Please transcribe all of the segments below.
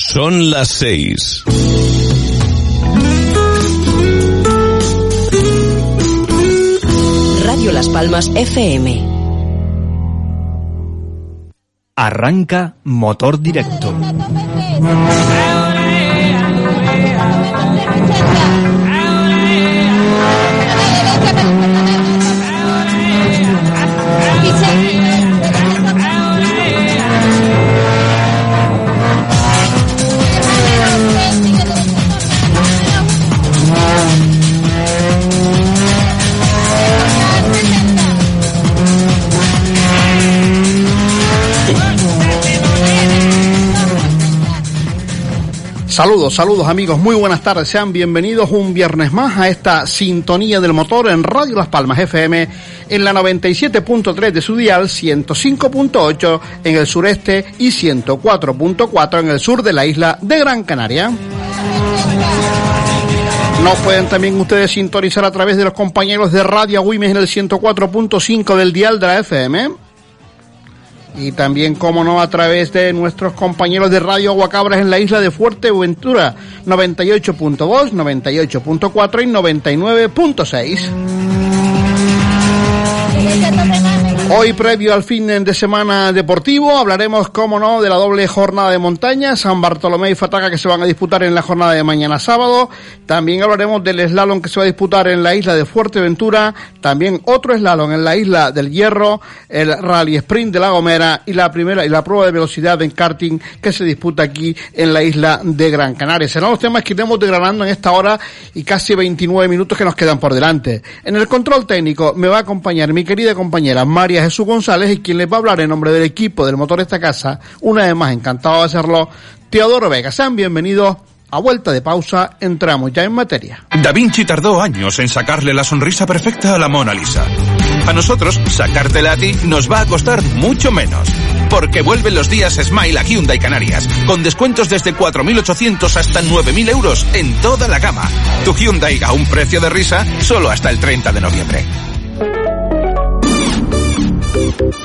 Son las seis. Radio Las Palmas FM. Arranca motor directo. Saludos, saludos amigos, muy buenas tardes, sean bienvenidos un viernes más a esta sintonía del motor en Radio Las Palmas FM en la 97.3 de su dial, 105.8 en el sureste y 104.4 en el sur de la isla de Gran Canaria. Nos pueden también ustedes sintonizar a través de los compañeros de Radio Wimes en el 104.5 del dial de la FM y también, como no, a través de nuestros compañeros de Radio Aguacabras en la isla de Fuerteventura, 98.2, 98.4 y 99.6. Hoy, previo al fin de semana deportivo, hablaremos, como no, de la doble jornada de montaña, San Bartolomé y Fataca que se van a disputar en la jornada de mañana sábado. También hablaremos del slalom que se va a disputar en la isla de Fuerteventura. También otro slalom en la isla del Hierro, el Rally Sprint de La Gomera y la primera y la prueba de velocidad en karting que se disputa aquí en la isla de Gran Canaria. Serán los temas que iremos desgranando en esta hora y casi 29 minutos que nos quedan por delante. En el control técnico me va a acompañar mi querida compañera María Jesús González y quien les va a hablar en nombre del equipo del motor de esta casa, una vez más encantado de hacerlo, Teodoro Vega. Sean bienvenidos. A vuelta de pausa, entramos ya en materia. Da Vinci tardó años en sacarle la sonrisa perfecta a la Mona Lisa. A nosotros, sacártela a ti nos va a costar mucho menos. Porque vuelven los días Smile a Hyundai Canarias, con descuentos desde 4.800 hasta 9.000 euros en toda la gama. Tu Hyundai a un precio de risa solo hasta el 30 de noviembre.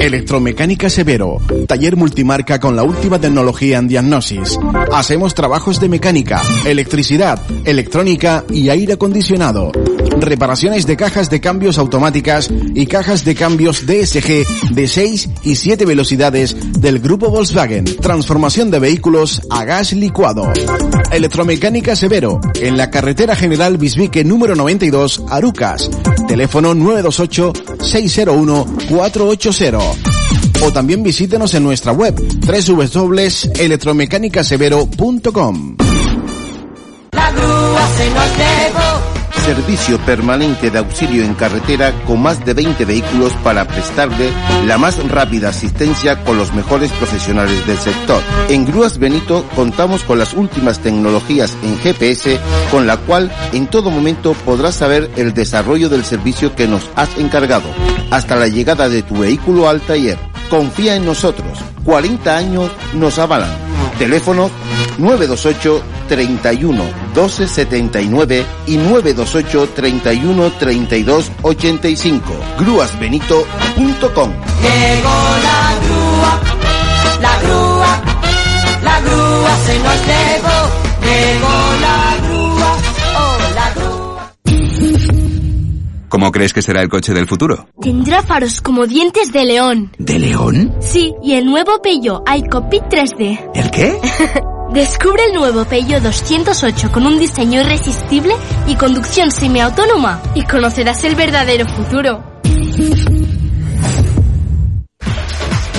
Electromecánica Severo, taller multimarca con la última tecnología en diagnosis. Hacemos trabajos de mecánica, electricidad, electrónica y aire acondicionado. Reparaciones de cajas de cambios automáticas y cajas de cambios DSG de 6 y 7 velocidades del grupo Volkswagen. Transformación de vehículos a gas licuado. Electromecánica Severo, en la carretera general Bisbique número 92, Arucas. Teléfono 928 601 480 o también visítenos en nuestra web www.electromecánicasevero.com. La grúa se nos llevó. Servicio permanente de auxilio en carretera con más de 20 vehículos para prestarle la más rápida asistencia con los mejores profesionales del sector. En Grúas Benito contamos con las últimas tecnologías en GPS con la cual en todo momento podrás saber el desarrollo del servicio que nos has encargado hasta la llegada de tu vehículo al taller. Confía en nosotros. 40 años nos avalan. Teléfono 928 31 12 79 y 928 31 32 85. Grúasbenito.com. Llegó la grúa, la grúa, la grúa se nos llevó. Llegó ¿Cómo crees que será el coche del futuro? Tendrá faros como dientes de león. ¿De león? Sí, y el nuevo Peugeot iCopit 3D. ¿El qué? Descubre el nuevo Peugeot 208 con un diseño irresistible y conducción semiautónoma y conocerás el verdadero futuro.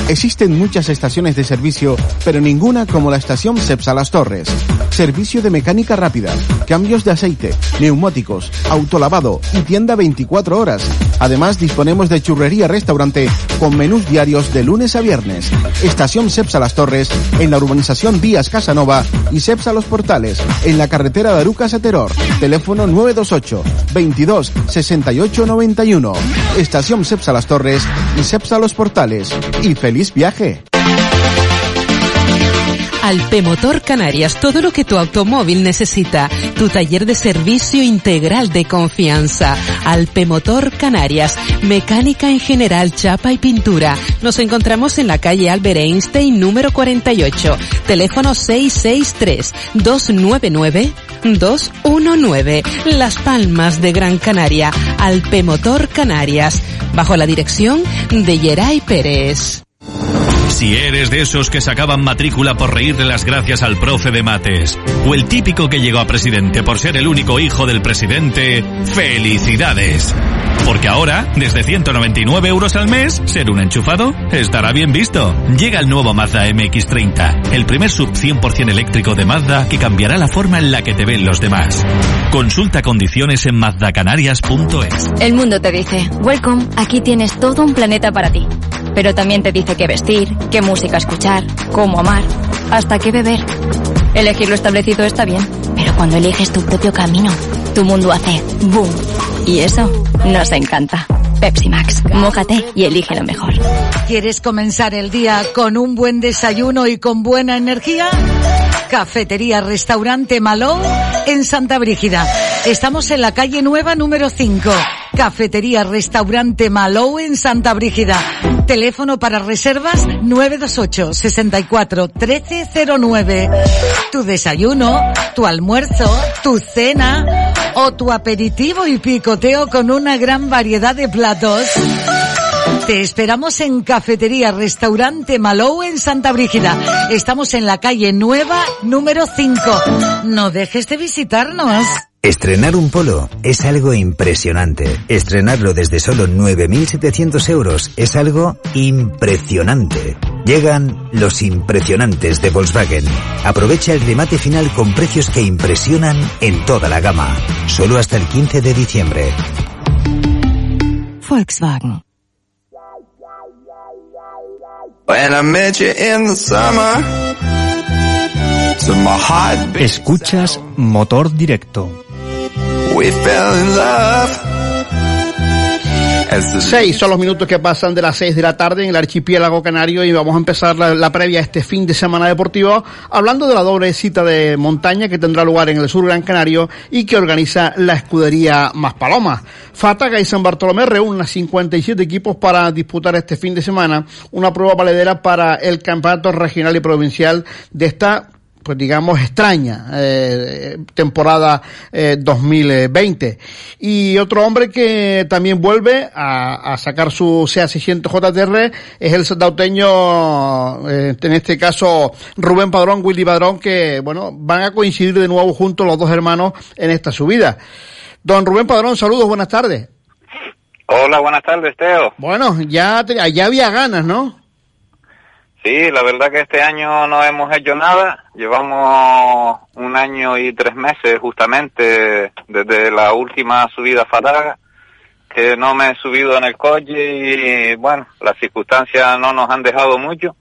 Existen muchas estaciones de servicio, pero ninguna como la estación Cepsa Las Torres. Servicio de mecánica rápida, cambios de aceite, neumáticos, autolavado y tienda 24 horas. Además, disponemos de churrería restaurante con menús diarios de lunes a viernes. Estación Cepsa Las Torres en la urbanización Vías Casanova y Cepsa Los Portales en la carretera de. Teléfono 928 22 68 91. Estación Cepsa Las Torres y Cepsa Los Portales. Y feliz viaje. Alpemotor Canarias, todo lo que tu automóvil necesita. Tu taller de servicio integral de confianza. Alpemotor Canarias, mecánica en general, chapa y pintura. Nos encontramos en la calle Albert Einstein número 48. Teléfono 663 299 219. Las Palmas de Gran Canaria. Alpemotor Canarias. Bajo la dirección de Yeray Pérez. Si eres de esos que sacaban matrícula por reírle las gracias al profe de mates, o el típico que llegó a presidente por ser el único hijo del presidente, ¡felicidades! Porque ahora, desde 199 euros al mes, ser un enchufado estará bien visto. Llega el nuevo Mazda MX30, el primer sub 100% eléctrico de Mazda que cambiará la forma en la que te ven los demás. Consulta condiciones en mazdacanarias.es. El mundo te dice, welcome, aquí tienes todo un planeta para ti. Pero también te dice qué vestir, qué música escuchar, cómo amar, hasta qué beber. Elegir lo establecido está bien, pero cuando eliges tu propio camino, tu mundo hace boom. Y eso nos encanta. Pepsi Max, mójate y elige lo mejor. ¿Quieres comenzar el día con un buen desayuno y con buena energía? Cafetería Restaurante Malou en Santa Brígida. Estamos en la calle Nueva número 5. Cafetería Restaurante Malou en Santa Brígida. Teléfono para reservas 928 64 1309. Tu desayuno, tu almuerzo, tu cena o tu aperitivo y picoteo con una gran variedad de platos. Te esperamos en Cafetería Restaurante Malou en Santa Brígida. Estamos en la calle Nueva número 5. No dejes de visitarnos. Estrenar un polo es algo impresionante. Estrenarlo desde solo 9.700 euros es algo impresionante. Llegan los impresionantes de Volkswagen. Aprovecha el remate final con precios que impresionan en toda la gama. Solo hasta el 15 de diciembre. Volkswagen. Escuchas Motor Directo. Seis son los minutos que pasan de las seis de la tarde en el archipiélago canario y vamos a empezar la, la, previa a este fin de semana deportivo hablando de la doble cita de montaña que tendrá lugar en el sur Gran Canario y que organiza la escudería Maspalomas. Fataga y San Bartolomé reúnen a 57 equipos para disputar este fin de semana una prueba valedera para el campeonato regional y provincial de esta pues digamos extraña eh, temporada eh, 2020 y otro hombre que también vuelve a, a sacar su CA600 JTR es el sandauteño eh, en este caso Rubén Padrón Willy Padrón que bueno van a coincidir de nuevo juntos los dos hermanos en esta subida don Rubén Padrón saludos buenas tardes Hola, buenas tardes, Teo. Bueno, ya, ya había ganas, ¿no? Sí, la verdad que este año no hemos hecho nada. Llevamos un año y tres meses justamente desde la última subida Fataga, que no me he subido en el coche y bueno, las circunstancias no nos han dejado mucho.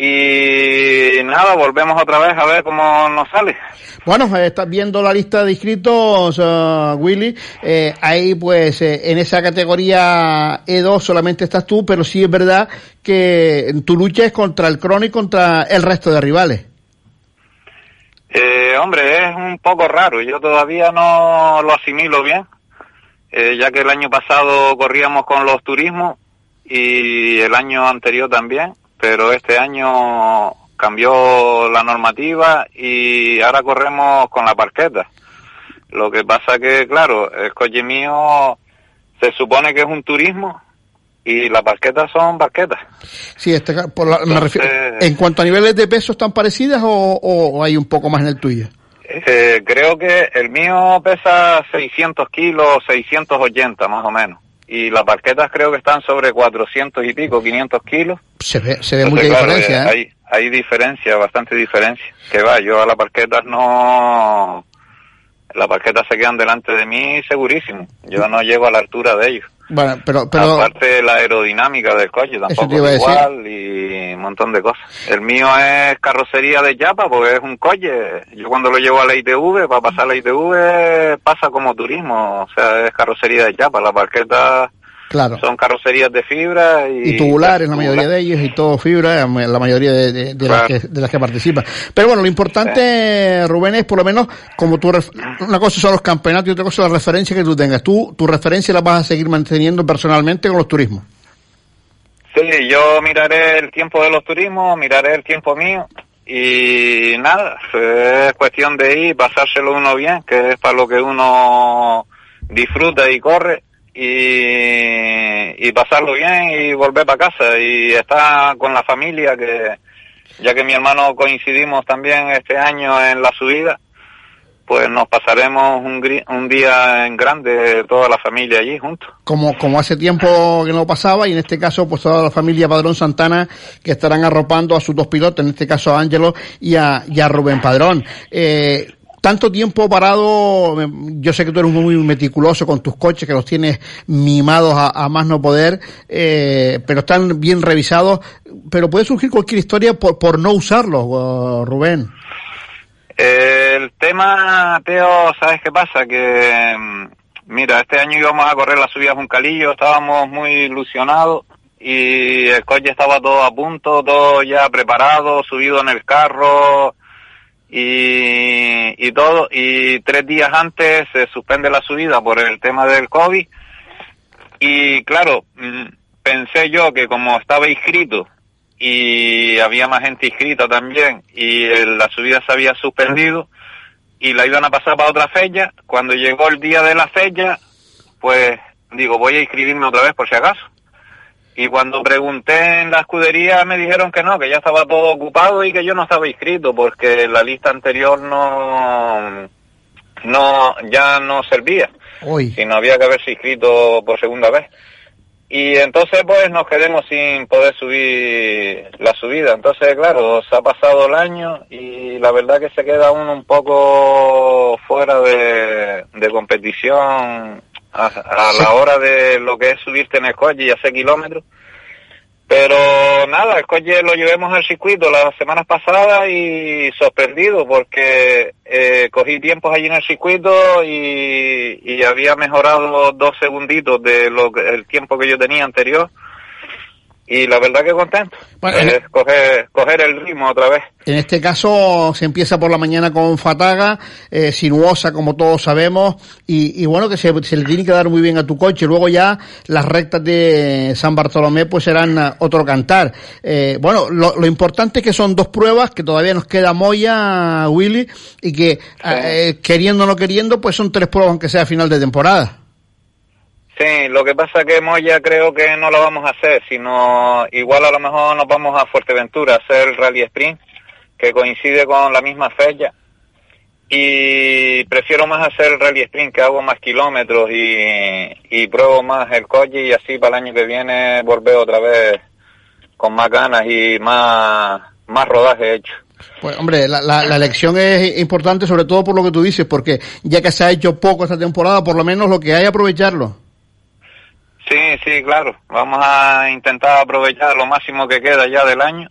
Y nada, volvemos otra vez a ver cómo nos sale. Bueno, eh, estás viendo la lista de inscritos, uh, Willy. Eh, ahí, pues, eh, en esa categoría E2 solamente estás tú, pero sí es verdad que tu lucha es contra el Crono y contra el resto de rivales. Eh, hombre, es un poco raro. Yo todavía no lo asimilo bien, ya que el año pasado corríamos con los turismos y el año anterior también pero este año cambió la normativa y ahora corremos con la parqueta. Lo que pasa que, claro, el coche mío se supone que es un turismo y las parquetas son parquetas. Sí, este, por la, me refiero, en cuanto a niveles de peso, ¿están parecidas o, o hay un poco más en el tuyo? Eh, creo que el mío pesa 600 kilos, 680 más o menos y las parquetas creo que están sobre 400 y pico, 500 kilos. Se ve, se ve Entonces, mucha claro, diferencia, ¿eh? Hay, hay diferencia, bastante diferencia. Que va, yo a las parquetas no... Las parquetas se quedan delante de mí segurísimo. Yo no llego a la altura de ellos. Bueno, pero, pero... Aparte de la aerodinámica del coche, tampoco es igual y un montón de cosas. El mío es carrocería de chapa porque es un coche. Yo cuando lo llevo a la ITV, para pasar a la ITV, pasa como turismo. O sea, es carrocería de chapa. La parqueta Claro. Son carrocerías de fibra y, y tubulares, la mayoría de ellos, y todo fibra, la mayoría de, de, de, las, que, de las que participan. Pero bueno, lo importante, sí. Rubén, es por lo menos, como tú, una cosa son los campeonatos y otra cosa la referencia que tú tengas. Tú, tu referencia la vas a seguir manteniendo personalmente con los turismos. Sí, yo miraré el tiempo de los turismos, miraré el tiempo mío y nada, es cuestión de ir, pasárselo uno bien, que es para lo que uno disfruta y corre y, pasarlo bien y volver para casa y estar con la familia que ya que mi hermano coincidimos también este año en la subida pues nos pasaremos un, un día en grande toda la familia allí juntos. Como, como hace tiempo que no pasaba y en este caso pues toda la familia Padrón Santana que estarán arropando a sus dos pilotos, en este caso a Ángelo y a, y a Rubén Padrón. Eh, tanto tiempo parado, yo sé que tú eres muy meticuloso con tus coches, que los tienes mimados a, a más no poder, eh, pero están bien revisados, pero puede surgir cualquier historia por, por no usarlos, uh, Rubén. El tema, Teo, ¿sabes qué pasa? Que, mira, este año íbamos a correr la subida Juncalillo, estábamos muy ilusionados y el coche estaba todo a punto, todo ya preparado, subido en el carro y, y todo. Y tres días antes se suspende la subida por el tema del COVID. Y claro, pensé yo que como estaba inscrito y había más gente inscrita también y la subida se había suspendido y la iban a pasar para otra fecha. Cuando llegó el día de la fecha, pues digo, voy a inscribirme otra vez por si acaso. Y cuando pregunté en la escudería me dijeron que no, que ya estaba todo ocupado y que yo no estaba inscrito porque la lista anterior no, no, ya no servía. Uy. Sino había que haberse inscrito por segunda vez. Y entonces pues nos quedemos sin poder subir la subida. Entonces, claro, se ha pasado el año y la verdad que se queda uno un poco fuera de, de competición a, a la hora de lo que es subirte en el coche y hacer kilómetros. Pero nada, el coche lo llevemos al circuito las semanas pasadas y sorprendido porque eh, cogí tiempos allí en el circuito y, y había mejorado dos segunditos de lo que, el tiempo que yo tenía anterior y la verdad que contento. Bueno, es coger, coger el ritmo otra vez. En este caso se empieza por la mañana con Fataga, eh, sinuosa como todos sabemos, y, y bueno que se, se, le tiene que dar muy bien a tu coche. Luego ya las rectas de San Bartolomé pues serán otro cantar. Eh, bueno, lo, lo, importante es que son dos pruebas, que todavía nos queda Moya, Willy, y que sí. eh, queriendo o no queriendo pues son tres pruebas aunque sea a final de temporada. Sí, lo que pasa que Moya creo que no lo vamos a hacer, sino igual a lo mejor nos vamos a Fuerteventura a hacer el Rally Sprint, que coincide con la misma fecha. Y prefiero más hacer el Rally Sprint, que hago más kilómetros y, y pruebo más el coche y así para el año que viene volver otra vez con más ganas y más, más rodaje hecho. Pues hombre, la, la, la, elección es importante sobre todo por lo que tú dices, porque ya que se ha hecho poco esta temporada, por lo menos lo que hay aprovecharlo. Sí, sí, claro. Vamos a intentar aprovechar lo máximo que queda ya del año.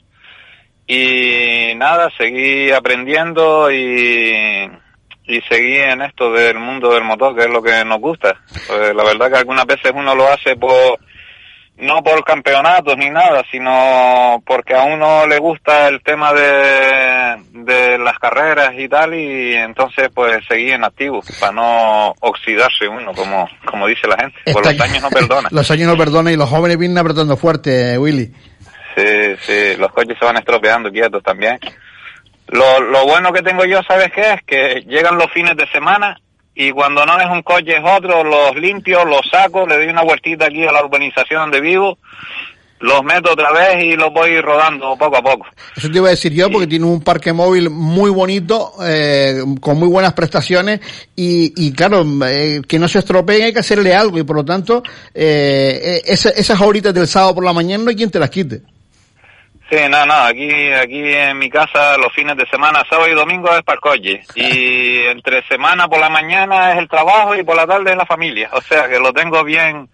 Y nada, seguir aprendiendo y, y seguir en esto del mundo del motor, que es lo que nos gusta. Pues la verdad que algunas veces uno lo hace por no por campeonatos ni nada, sino porque a uno le gusta el tema de, de las carreras y tal, y entonces pues seguir en activo, para no oxidarse uno, como, como dice la gente, pues los años no perdonan. los años no perdonan y los jóvenes vienen apretando fuerte, Willy. Sí, sí, los coches se van estropeando quietos también. Lo, lo bueno que tengo yo, ¿sabes qué? Es que llegan los fines de semana y cuando no es un coche es otro, los limpio, los saco, le doy una vueltita aquí a la urbanización donde vivo, los meto otra vez y los voy rodando poco a poco. Eso te iba a decir yo, porque tiene un parque móvil muy bonito, eh, con muy buenas prestaciones, y, y claro, eh, que no se estropeen hay que hacerle algo, y por lo tanto, eh, esa, esas horitas del sábado por la mañana no hay quien te las quite. Sí, no, no, aquí, aquí en mi casa los fines de semana, sábado y domingo es coche. Y entre semana por la mañana es el trabajo y por la tarde es la familia. O sea que lo tengo bien,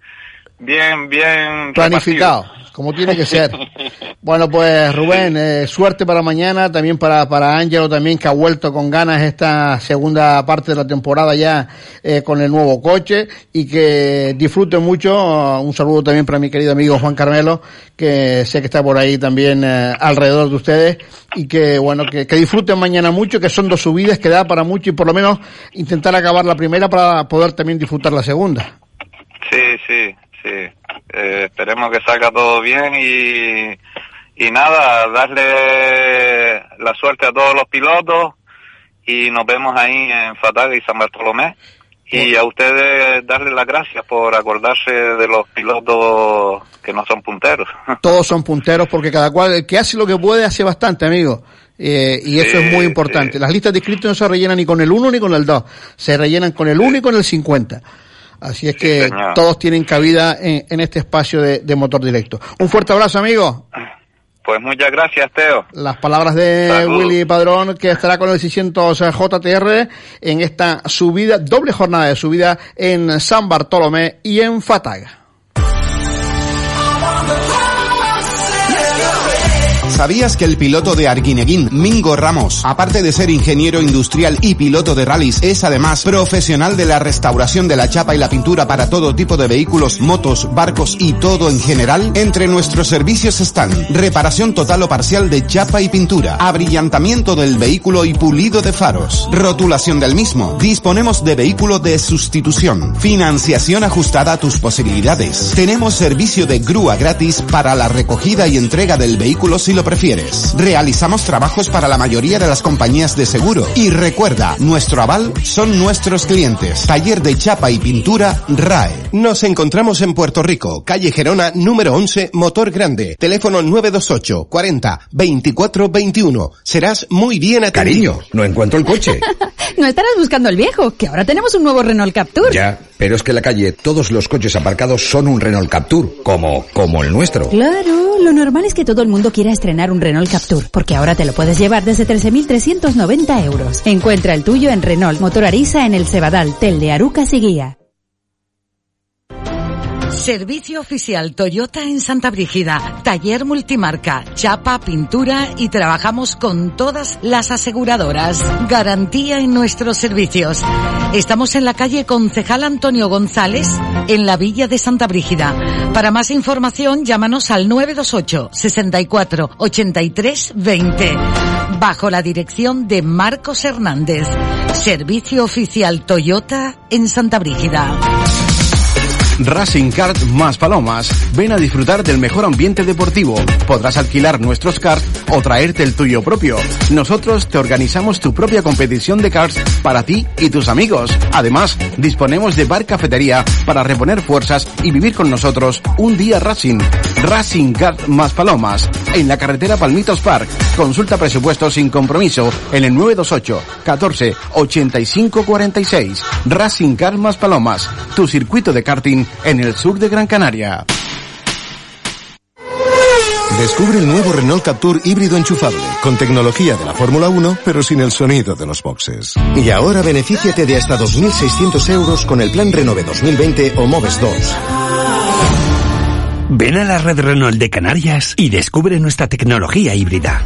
bien, bien planificado, como tiene que ser. Bueno, pues Rubén, eh, suerte para mañana, también para, para Ángelo, también que ha vuelto con ganas esta segunda parte de la temporada ya eh, con el nuevo coche y que disfruten mucho. Un saludo también para mi querido amigo Juan Carmelo, que sé que está por ahí también eh, alrededor de ustedes y que bueno, que, que disfruten mañana mucho, que son dos subidas que da para mucho y por lo menos intentar acabar la primera para poder también disfrutar la segunda. Sí, sí, sí. Eh, esperemos que salga todo bien y y nada, darle la suerte a todos los pilotos y nos vemos ahí en Fataga y San Bartolomé. Y a ustedes darle las gracias por acordarse de los pilotos que no son punteros. Todos son punteros porque cada cual, el que hace lo que puede, hace bastante, amigo. Eh, y eso es muy importante. Las listas de inscritos no se rellenan ni con el 1 ni con el 2. Se rellenan con el 1 y con el 50. Así es que todos tienen cabida en, en este espacio de, de motor directo. Un fuerte abrazo, amigo. Pues muchas gracias, Teo. Las palabras de Salud. Willy Padrón, que estará con el 600 JTR en esta subida, doble jornada de subida en San Bartolomé y en Fataga. ¿Sabías que el piloto de Arguineguín, Mingo Ramos, aparte de ser ingeniero industrial y piloto de rallies, es además profesional de la restauración de la chapa y la pintura para todo tipo de vehículos, motos, barcos y todo en general? Entre nuestros servicios están reparación total o parcial de chapa y pintura, abrillantamiento del vehículo y pulido de faros, rotulación del mismo. Disponemos de vehículo de sustitución, financiación ajustada a tus posibilidades. Tenemos servicio de grúa gratis para la recogida y entrega del vehículo si lo prefieres. Realizamos trabajos para la mayoría de las compañías de seguro. Y recuerda, nuestro aval son nuestros clientes. Taller de chapa y pintura RAE. Nos encontramos en Puerto Rico, calle Gerona número 11, Motor Grande. Teléfono 928 40 24 21. Serás muy bien atendido. Cariño, no encuentro el coche. no estarás buscando el viejo, que ahora tenemos un nuevo Renault Captur. Ya, pero es que en la calle todos los coches aparcados son un Renault Captur, como, como el nuestro. Claro, lo normal es que todo el mundo quiera estrenar un Renault Captur, porque ahora te lo puedes llevar desde 13.390 euros. Encuentra el tuyo en Renault Motor Arisa en el Cebadal, Tel de Arucas y Guía. Servicio oficial Toyota en Santa Brígida. Taller multimarca, chapa, pintura y trabajamos con todas las aseguradoras. Garantía en nuestros servicios. Estamos en la calle Concejal Antonio González, en la Villa de Santa Brígida. Para más información, llámanos al 928 64 83 20. Bajo la dirección de Marcos Hernández. Servicio oficial Toyota en Santa Brígida. Racing Kart más Palomas. Ven a disfrutar del mejor ambiente deportivo. Podrás alquilar nuestros karts o traerte el tuyo propio. Nosotros te organizamos tu propia competición de karts para ti y tus amigos. Además, disponemos de bar cafetería para reponer fuerzas y vivir con nosotros un día Racing. Racing Kart más Palomas. En la carretera Palmitos Park. Consulta presupuestos sin compromiso en el 928 14 85 46. Racing Kart más Palomas. Tu circuito de karting en el sur de Gran Canaria. Descubre el nuevo Renault Captur híbrido enchufable, con tecnología de la Fórmula 1, pero sin el sonido de los boxes. Y ahora benefíciate de hasta 2.600 euros con el plan Renove 2020 o Moves 2. Ven a la red Renault de Canarias y descubre nuestra tecnología híbrida.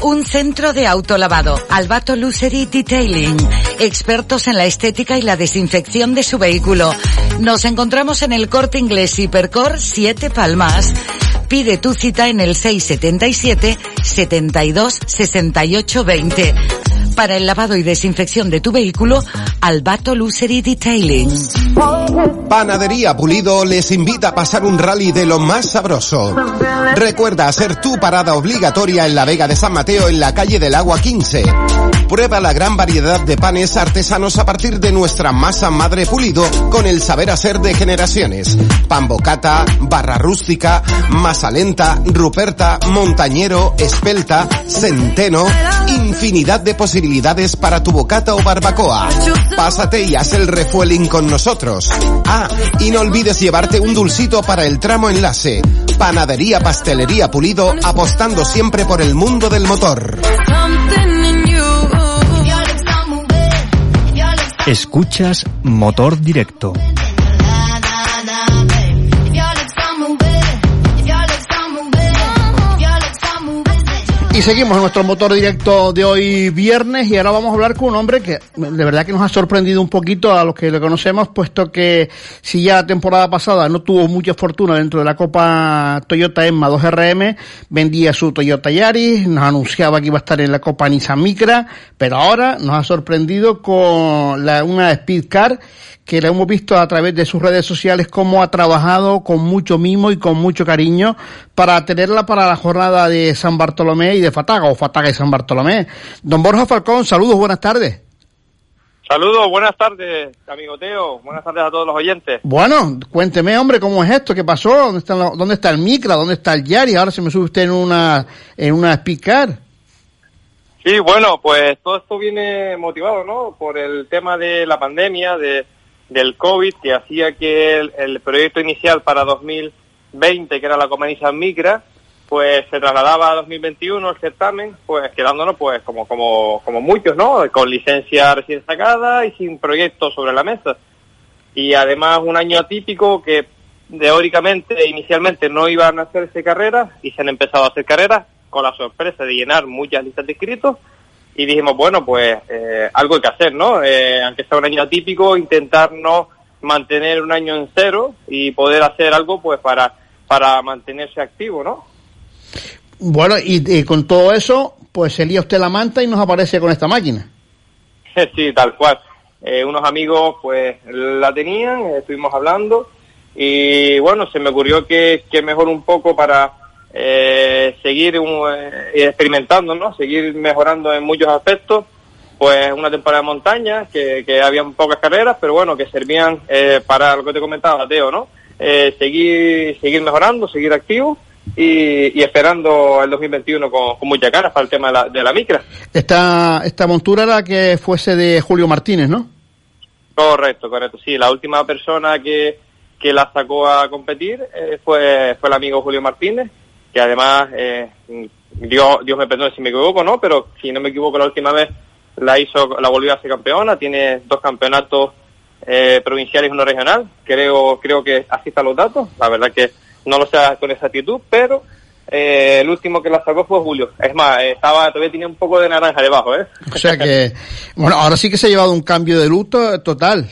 Un centro de autolavado, Albato Lucery Detailing, expertos en la estética y la desinfección de su vehículo. Nos encontramos en el Corte Inglés Hipercor 7 Palmas. Pide tu cita en el 677 72 68 20. Para el lavado y desinfección de tu vehículo, Albato Lucery Detailing. Panadería Pulido les invita a pasar un rally de lo más sabroso. Recuerda hacer tu parada obligatoria en la Vega de San Mateo en la calle del Agua 15. Prueba la gran variedad de panes artesanos a partir de nuestra masa madre pulido con el saber hacer de generaciones. Pan bocata, barra rústica, masa lenta, ruperta, montañero, espelta, centeno, infinidad de para tu bocata o barbacoa. Pásate y haz el refueling con nosotros. Ah, y no olvides llevarte un dulcito para el tramo enlace. Panadería Pastelería Pulido apostando siempre por el mundo del motor. Escuchas Motor Directo. Y seguimos en nuestro motor directo de hoy viernes y ahora vamos a hablar con un hombre que de verdad que nos ha sorprendido un poquito a los que le conocemos, puesto que si ya la temporada pasada no tuvo mucha fortuna dentro de la Copa Toyota Emma 2RM, vendía su Toyota Yaris, nos anunciaba que iba a estar en la Copa Nissan Micra, pero ahora nos ha sorprendido con la, una Speed Car que le hemos visto a través de sus redes sociales cómo ha trabajado con mucho mimo y con mucho cariño para tenerla para la jornada de San Bartolomé y de Fataga, o Fataga y San Bartolomé. Don Borja Falcón, saludos, buenas tardes. Saludos, buenas tardes, amigo Teo. Buenas tardes a todos los oyentes. Bueno, cuénteme, hombre, cómo es esto, qué pasó, dónde está, dónde está el Micra, dónde está el Yari, ahora se me sube usted en una, en una Spicar. Sí, bueno, pues todo esto viene motivado, ¿no? Por el tema de la pandemia, de del COVID que hacía que el, proyecto inicial para 2020, que era la Comunidad Micra, pues se trasladaba a 2021 el certamen, pues quedándonos pues como, como, como muchos, ¿no? Con licencia recién sacada y sin proyecto sobre la mesa. Y además un año atípico que teóricamente inicialmente no iban a hacerse carreras y se han empezado a hacer carreras con la sorpresa de llenar muchas listas de inscritos y dijimos, bueno, pues eh, algo hay que hacer, ¿no? Eh, aunque sea un año atípico, intentar no mantener un año en cero y poder hacer algo pues para, para mantenerse activo, ¿no? Bueno, y, con todo eso, pues se lía usted la manta y nos aparece con esta máquina. sí, tal cual. Eh, unos amigos pues la tenían, estuvimos hablando y bueno, se me ocurrió que, que mejor un poco para eh, seguir eh, experimentando, ¿no? Seguir mejorando en muchos aspectos. Pues una temporada de montaña, que, que había pocas carreras, pero bueno, que servían eh, para lo que te comentaba, Teo, ¿no? Eh, seguir, seguir mejorando, seguir activo y, esperando el 2021 con, con mucha cara para el tema de la, de la micra. Esta, esta montura era que fuese de Julio Martínez, ¿no? Correcto, correcto. Sí, la última persona que, que la sacó a competir fue, fue el amigo Julio Martínez que además, eh, Dios, Dios me perdone si me equivoco, ¿no? Pero si no me equivoco, la última vez la hizo, la volvió a ser campeona, tiene dos campeonatos eh, provinciales y uno regional, creo, creo que así están los datos, la verdad que no lo sé con exactitud, pero eh, el último que la sacó fue Julio. Es más, estaba todavía tenía un poco de naranja debajo, ¿eh? O sea que, bueno, ahora sí que se ha llevado un cambio de luto total.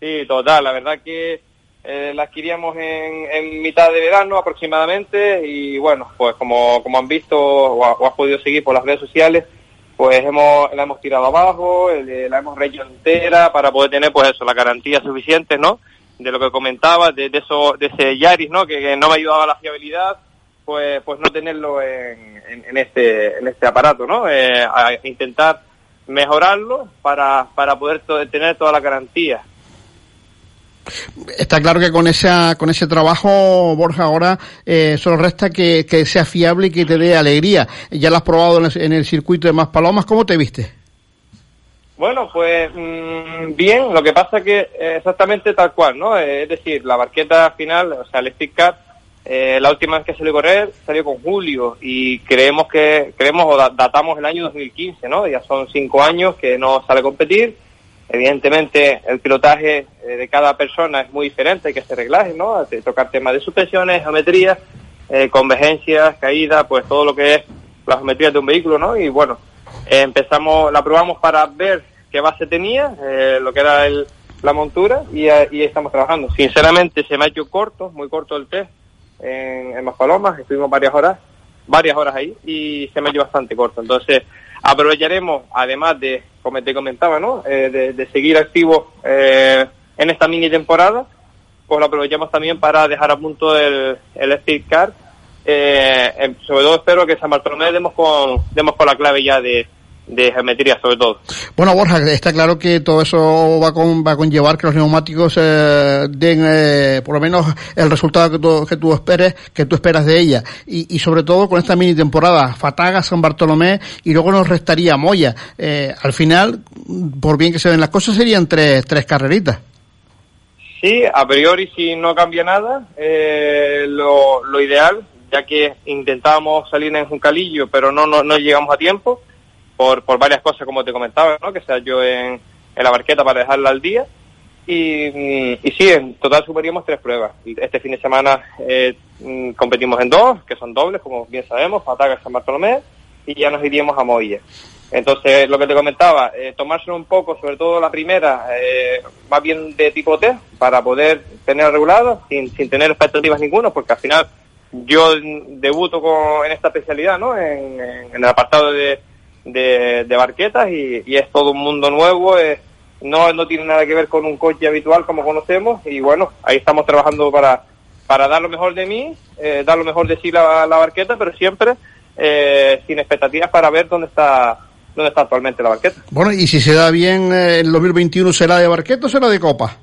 Sí, total. La verdad que eh, la adquiríamos en, mitad de verano aproximadamente y bueno, pues como, como han visto o, has podido seguir por las redes sociales, pues hemos, la hemos tirado abajo, eh, la hemos rehecho entera para poder tener pues eso, la garantía suficiente, ¿no? De lo que comentaba, de, eso, de ese Yaris, ¿no? Que, no me ayudaba la fiabilidad, pues, pues no tenerlo en, en, este, en este aparato, ¿no? Eh, a intentar mejorarlo para, para poder tener toda la garantía Está claro que con esa, con ese trabajo, Borja, ahora eh, solo resta que, sea fiable y que te dé alegría. Ya lo has probado en el, circuito de Maspalomas, ¿cómo te viste? Bueno, pues mm, bien, lo que pasa que eh, exactamente tal cual, ¿no? Eh, es decir, la barqueta final, o sea, el Stick la última vez que salió a correr salió con Julio y creemos que, creemos o datamos el año 2015, ¿no? Ya son cinco años que no sale a competir Evidentemente, el pilotaje eh, de cada persona es muy diferente, hay que hacer reglaje, ¿no? tocar temas de suspensiones, geometría, eh, convergencias, caídas, pues todo lo que es la geometría de un vehículo, ¿no? Y bueno, empezamos, la probamos para ver qué base tenía, eh, lo que era el, la montura, y, y, estamos trabajando. Sinceramente, se me ha hecho corto, muy corto el test en, en Palomas, estuvimos varias horas, varias horas ahí, y se me ha hecho bastante corto. Entonces, aprovecharemos, además de, como te comentaba, ¿no? Eh, de, seguir activos eh, en esta mini temporada, pues lo aprovechamos también para dejar a punto el, el Speed Car. Eh, sobre todo espero que San Bartolomé demos con, demos con la clave ya de, de geometría sobre todo. Bueno, Borja, está claro que todo eso va, con, va a conllevar que los neumáticos eh, den eh, por lo menos el resultado que tú, que tú esperes, que tú esperas de ella. Y, y sobre todo con esta mini temporada, Fataga, San Bartolomé y luego nos restaría Moya. Eh, al final, por bien que se ven las cosas, serían tres, tres carreritas. Sí, a priori si no cambia nada, eh, lo, lo ideal, ya que intentábamos salir en Juncalillo, pero no, no, no llegamos a tiempo, por, por varias cosas, como te comentaba, ¿no? que sea yo en, la barqueta para dejarla al día. Y, mm, y sí, en total sumaríamos tres pruebas. Este fin de semana eh, mm, competimos en dos, que son dobles, como bien sabemos, Pataga San Bartolomé, y ya nos iríamos a Moille. Entonces, lo que te comentaba, eh, tomárselo un poco, sobre todo la primera, eh, más bien de tipo T, para poder tener regulado, sin, sin tener expectativas ninguna, porque al final yo debuto con, en esta especialidad, ¿no? En el apartado de, de, de barquetas y, y, es todo un mundo nuevo, es, no, no tiene nada que ver con un coche habitual como conocemos y bueno, ahí estamos trabajando para, para dar lo mejor de mí, eh, dar lo mejor de sí la, la barqueta, pero siempre eh, sin expectativas para ver dónde está dónde está actualmente la barqueta. Bueno, y si se da bien eh, el 2021, ¿será de barqueta o será de copa?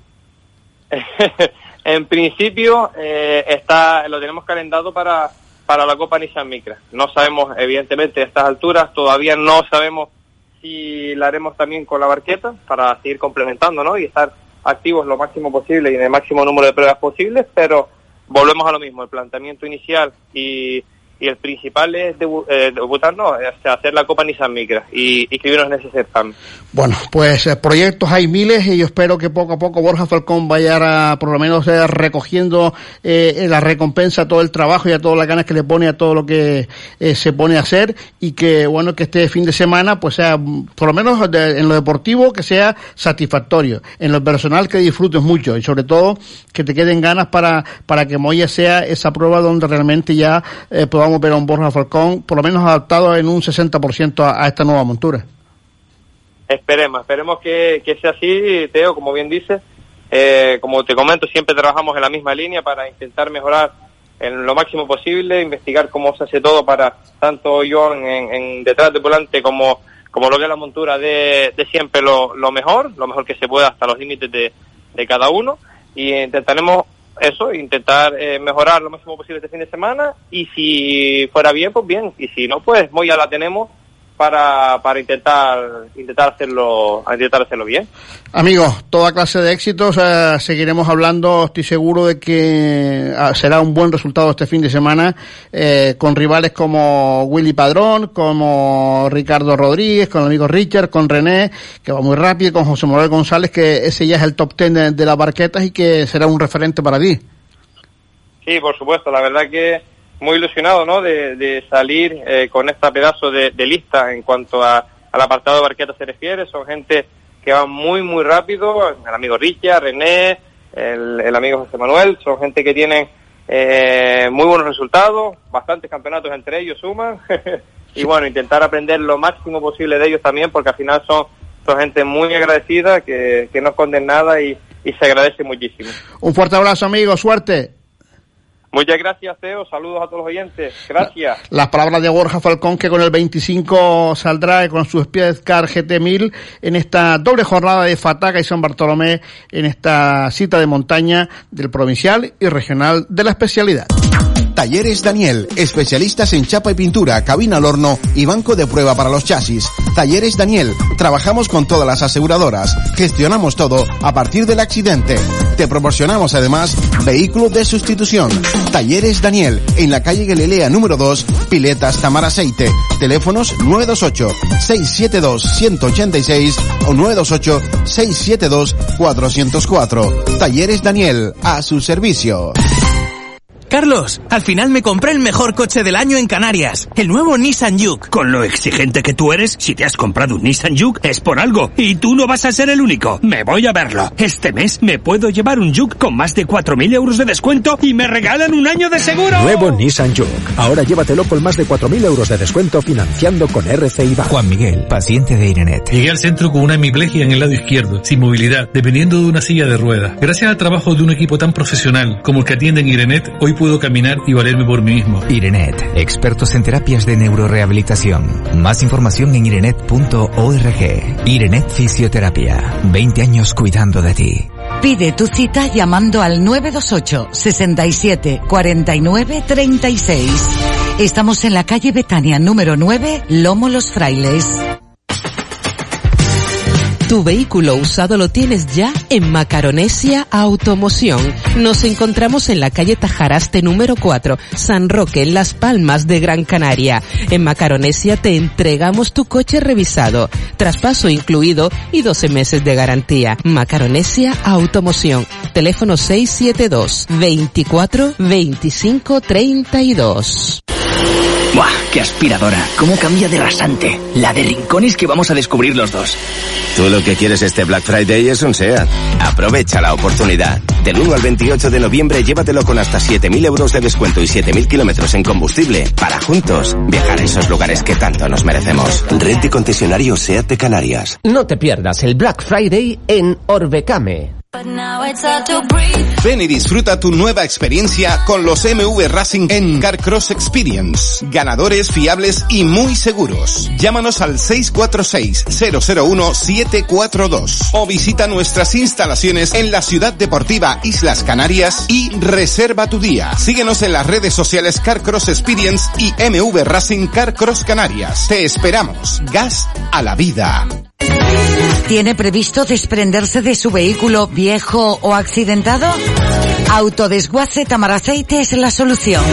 en principio eh, está lo tenemos calendado para para la Copa Nissan Micra. No sabemos, evidentemente, a estas alturas, todavía no sabemos si la haremos también con la barqueta para seguir complementando, ¿no? Y estar activos lo máximo posible y en el máximo número de pruebas posibles, pero volvemos a lo mismo, el planteamiento inicial y y el principal es debu eh, es hacer la Copa Nissan Micra y inscribirnos en ese certamen. Bueno, pues eh, proyectos hay miles y yo espero que poco a poco Borja Falcón vaya a, por lo menos eh, recogiendo eh, la recompensa a todo el trabajo y a todas las ganas que le pone a todo lo que eh, se pone a hacer y que bueno que este fin de semana pues sea por lo menos en lo deportivo que sea satisfactorio, en lo personal que disfrutes mucho y sobre todo que te queden ganas para para que Moya sea esa prueba donde realmente ya eh, podamos ver a un Borja Falcón por lo menos adaptado en un 60% a, a esta nueva montura. Esperemos, esperemos que, que sea así, Teo, como bien dices. Eh, como te comento, siempre trabajamos en la misma línea para intentar mejorar en lo máximo posible, investigar cómo se hace todo para tanto yo en, en detrás de volante como, como lo que es la montura de, de siempre lo, lo, mejor, lo mejor que se pueda hasta los límites de, de cada uno y intentaremos eso, intentar eh, mejorar lo máximo posible este fin de semana y si fuera bien, pues bien, y si no, pues muy ya la tenemos para, para intentar intentar hacerlo intentar hacerlo bien. Amigos, toda clase de éxitos, eh, seguiremos hablando, estoy seguro de que eh, será un buen resultado este fin de semana eh, con rivales como Willy Padrón, como Ricardo Rodríguez, con el amigo Richard, con René, que va muy rápido, con José Manuel González, que ese ya es el top ten de, de las barquetas y que será un referente para ti. Sí, por supuesto, la verdad que muy ilusionado ¿no? de, salir eh, con este pedazo de, lista en cuanto al apartado de barqueta se refiere. Son gente que va muy, muy rápido. El amigo Richard, René, el, amigo José Manuel, son gente que tienen eh, muy buenos resultados, bastantes campeonatos entre ellos suman. y bueno, intentar aprender lo máximo posible de ellos también, porque al final son, son gente muy agradecida, que, que no esconden nada y, y se agradece muchísimo. Un fuerte abrazo, amigo. Suerte. Muchas gracias, Teo. Saludos a todos los oyentes. Gracias. Las palabras de Borja Falcón, que con el 25 saldrá con su Speedcar GT1000 en esta doble jornada de Fataga y San Bartolomé en esta cita de montaña del provincial y regional de la especialidad. Talleres Daniel, especialistas en chapa y pintura, cabina al horno y banco de prueba para los chasis. Talleres Daniel, trabajamos con todas las aseguradoras, gestionamos todo a partir del accidente. Te proporcionamos además vehículo de sustitución. Talleres Daniel, en la calle Galilea número 2, Piletas Tamar Aceite. Teléfonos 928-672-186 o 928-672-404. Talleres Daniel, a su servicio. Carlos, al final me compré el mejor coche del año en Canarias, el nuevo Nissan Juke. Con lo exigente que tú eres, si te has comprado un Nissan Juke es por algo, y tú no vas a ser el único. Me voy a verlo. Este mes me puedo llevar un Juke con más de 4.000 euros de descuento y me regalan un año de seguro. Nuevo Nissan Juke. Ahora llévatelo con más de 4.000 euros de descuento financiando con RCI Bank. Juan Miguel, paciente de Irenet. Llegué al centro con una hemiplegia en el lado izquierdo, sin movilidad, dependiendo de una silla de ruedas. Gracias al trabajo de un equipo tan profesional como el que atiende en Irenet, hoy puedo caminar y valerme por mí mismo. Irenet, expertos en terapias de neurorehabilitación. Más información en irenet.org. Irenet Fisioterapia. 20 años cuidando de ti. Pide tu cita llamando al 928 67 49 36. Estamos en la calle Betania número 9, Lomo Los Frailes. Tu vehículo usado lo tienes ya en Macaronesia Automoción. Nos encontramos en la calle Tajaraste número 4, San Roque, en Las Palmas de Gran Canaria. En Macaronesia te entregamos tu coche revisado, traspaso incluido y 12 meses de garantía. Macaronesia Automoción. Teléfono 672 24 25 32. ¡Buah! ¡Qué aspiradora! ¿Cómo cambia de rasante? La de rincones que vamos a descubrir los dos. Tú lo que quieres este Black Friday es un SEAT. Aprovecha la oportunidad. Del 1 al 28 de noviembre llévatelo con hasta 7.000 euros de descuento y 7.000 kilómetros en combustible para juntos viajar a esos lugares que tanto nos merecemos. Red de concesionarios SEAT de Canarias. No te pierdas el Black Friday en Orbecame. Ven y disfruta tu nueva experiencia con los MV Racing en Carcross Experience. Ganadores fiables y muy seguros. Llámanos al 646-001-742 o visita nuestras instalaciones en la Ciudad Deportiva Islas Canarias y reserva tu día. Síguenos en las redes sociales Carcross Experience y MV Racing Carcross Canarias. Te esperamos. Gas a la vida. ¿Tiene previsto desprenderse de su vehículo viejo o accidentado? Autodesguace Tamaraceite es la solución.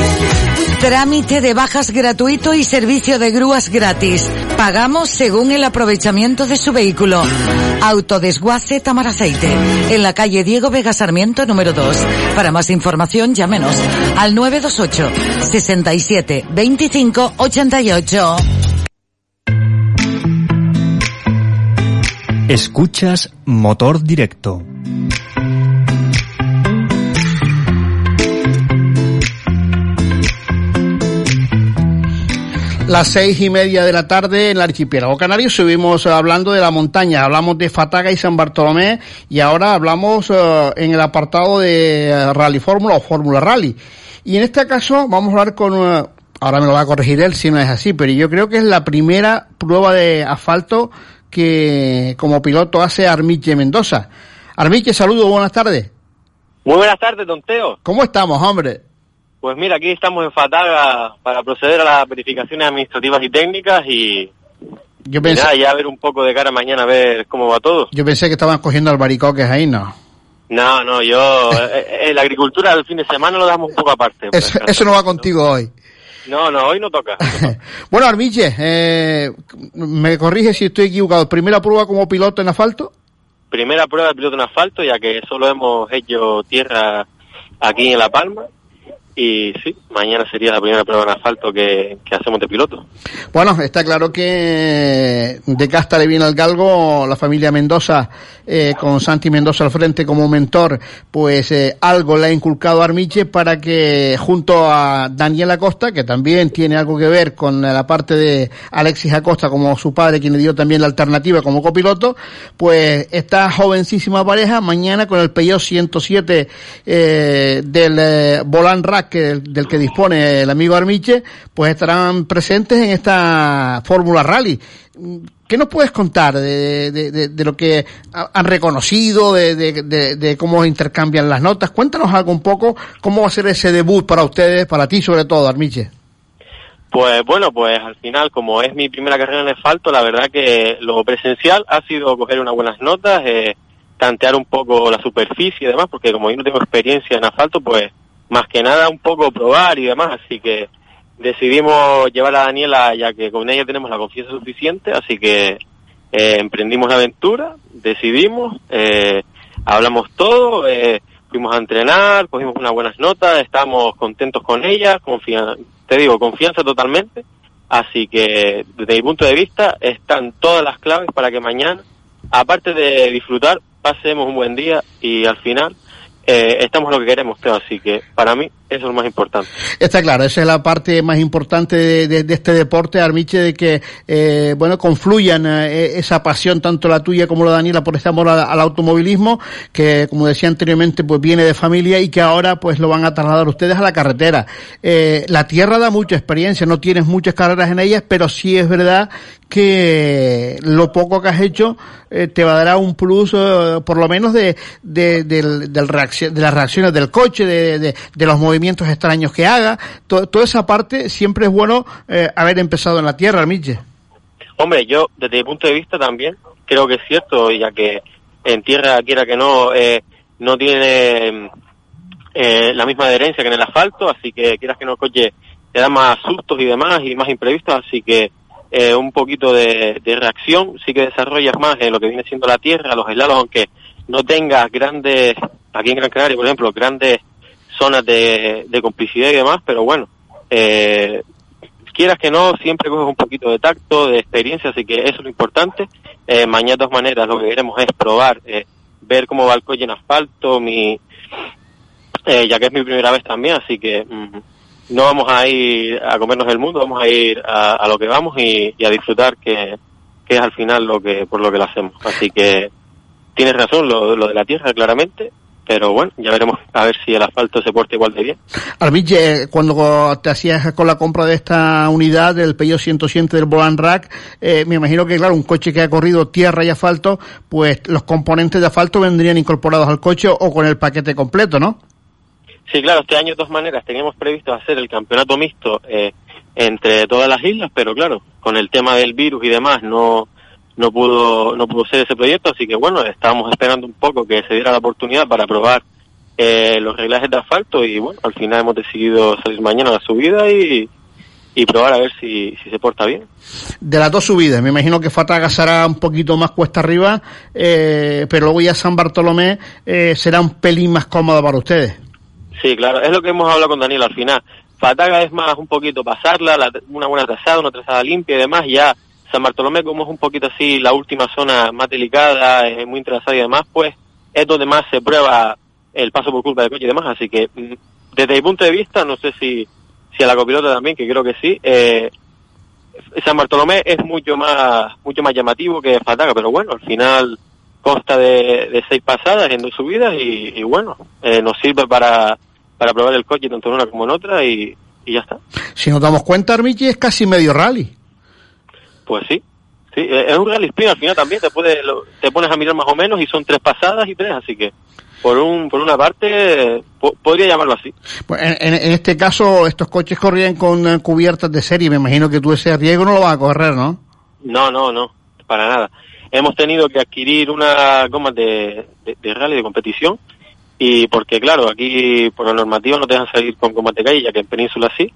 Trámite de bajas gratuito y servicio de grúas gratis. Pagamos según el aprovechamiento de su vehículo. Autodesguace Tamaraceite. En la calle Diego Vega Sarmiento número 2. Para más información llámenos al 928 67 25 88. Escuchas Motor Directo. Las seis y media de la tarde en el archipiélago canario subimos hablando de la montaña, hablamos de Fataga y San Bartolomé y ahora hablamos uh, en el apartado de Rally Fórmula o Fórmula Rally. Y en este caso vamos a hablar con, ahora me lo va a corregir él si no es así, pero yo creo que es la primera prueba de asfalto que como piloto hace Armiche Mendoza. Armiche, saludos, buenas tardes. Muy buenas tardes, don Teo. ¿Cómo estamos, hombre? Pues mira, aquí estamos en Fataga para proceder a las verificaciones administrativas y técnicas y, yo pensé, nada, ya ver un poco de cara mañana a ver cómo va todo. Yo pensé que estaban cogiendo albaricoques ahí, ¿no? No, no, yo... eh, la agricultura del fin de semana lo damos un poco aparte. Eso, eso no va contigo hoy. No, no, hoy no toca. bueno, Armiche, eh, me corrige si estoy equivocado. ¿Primera prueba como piloto en asfalto? Primera prueba de piloto en asfalto, ya que solo hemos hecho tierra aquí en La Palma. Y sí, mañana sería la primera prueba en asfalto que, que hacemos de piloto. Bueno, está claro que de casta le viene al galgo la familia Mendoza, eh, con Santi Mendoza al frente como mentor, pues eh, algo le ha inculcado a Armiche para que junto a Daniel Acosta, que también tiene algo que ver con la parte de Alexis Acosta como su padre, quien le dio también la alternativa como copiloto, pues esta jovencísima pareja mañana con el Peugeot 107 eh, del eh, Volant Que, del que dispone el amigo Armiche, pues estarán presentes en esta Fórmula Rally. ¿Qué nos puedes contar de, de, de, de lo que han reconocido, de, cómo intercambian las notas? Cuéntanos algo un poco, cómo va a ser ese debut para ustedes, para ti sobre todo, Armiche. Pues bueno, pues al final, como es mi primera carrera en asfalto, la verdad que lo presencial ha sido coger unas buenas notas, eh, tantear un poco la superficie y demás, porque como yo no tengo experiencia en asfalto, pues más que nada un poco probar y demás, así que decidimos llevar a Daniela ya que con ella tenemos la confianza suficiente, así que eh, emprendimos la aventura, decidimos, eh, hablamos todo, eh, fuimos a entrenar, cogimos unas buenas notas, estamos contentos con ella, confia te digo, confianza totalmente, así que desde mi punto de vista están todas las claves para que mañana, aparte de disfrutar, pasemos un buen día y al final eh, estamos lo que queremos, Teo, así que para mí eso es lo más importante. Está claro, esa es la parte más importante de, de, de este deporte, Armiche, de que, eh, bueno, confluyan eh, esa pasión, tanto la tuya como la de Daniela, por este amor al, al, automovilismo, que, como decía anteriormente, pues viene de familia y que ahora, pues lo van a trasladar ustedes a la carretera. Eh, la tierra da mucha experiencia, no tienes muchas carreras en ellas, pero sí es verdad que lo poco que has hecho eh, te va a dar un plus, eh, por lo menos de, de, de, del reacción, de las reacciones del coche, de, de, de los movimientos extraños que haga. To, toda esa parte siempre es bueno eh, haber empezado en la tierra, Miche. Hombre, yo desde mi punto de vista también, creo que es cierto, ya que en tierra, quiera que no, eh, no tiene eh, la misma adherencia que en el asfalto, así que quieras que no coche te da más sustos y demás y más imprevistos, así que eh, un poquito de, de, reacción sí que desarrollas más en lo que viene siendo la tierra, los helados, aunque no tengas grandes, aquí en Gran Canaria, por ejemplo, grandes zonas de, de complicidad y demás, pero bueno, eh, quieras que no, siempre coges un poquito de tacto, de experiencia, así que eso es lo importante. Eh, mañana de todas maneras lo que queremos es probar, eh, ver cómo va el coche en asfalto, mi, eh, ya que es mi primera vez también, así que mm, no vamos a ir a comernos el mundo, vamos a ir a, a lo que vamos y, a disfrutar, que, que, es al final lo que por lo que lo hacemos. Así que tienes razón, lo, lo de la tierra, claramente, pero bueno, ya veremos a ver si el asfalto se porta igual de bien. Armille, cuando te hacías con la compra de esta unidad del Peugeot 107 del Volan Rack, eh, me imagino que claro, un coche que ha corrido tierra y asfalto, pues los componentes de asfalto vendrían incorporados al coche o con el paquete completo, ¿no? Sí, claro, este año de todas maneras teníamos previsto hacer el campeonato mixto eh, entre todas las islas, pero claro, con el tema del virus y demás no no pudo no pudo ser ese proyecto, así que bueno, estábamos esperando un poco que se diera la oportunidad para probar eh, los reglajes de asfalto y bueno, al final hemos decidido salir mañana a la subida y, y probar a ver si, si se porta bien. De las dos subidas, me imagino que Fataga será un poquito más cuesta arriba, eh, pero luego ya San Bartolomé eh, será un pelín más cómodo para ustedes. Sí, claro, es lo que hemos hablado con Daniel al final. Fataga es más un poquito pasarla, la, una buena trazada, una trazada limpia y demás, ya San Bartolomé como es un poquito así la última zona más delicada, es muy interesada y demás, pues es donde más se prueba el paso por culpa del coche y demás, así que mm, desde mi punto de vista, no sé si, si a la copilota también, que creo que sí, eh, San Bartolomé es mucho más, mucho más llamativo que Fataga, pero bueno, al final consta de, de seis pasadas en dos subidas y, y bueno, eh, nos sirve para, para probar el coche tanto en una como en otra y, y ya está. Si nos damos cuenta, Armichi es casi medio rally. Pues sí, sí, eh, es un rally sprint al final también, te, puede, lo, te pones a mirar más o menos y son tres pasadas y tres, así que por un por una parte po podría llamarlo así. Pues en, en, este caso estos coches corrían con uh, cubiertas de serie, me imagino que tú ese riesgo no lo vas a correr, ¿no? No, no, no, para nada. Hemos tenido que adquirir una goma de, de, de rally de competición y porque claro, aquí por la normativa no te dejan salir con gomas de calle, ya que en Península sí,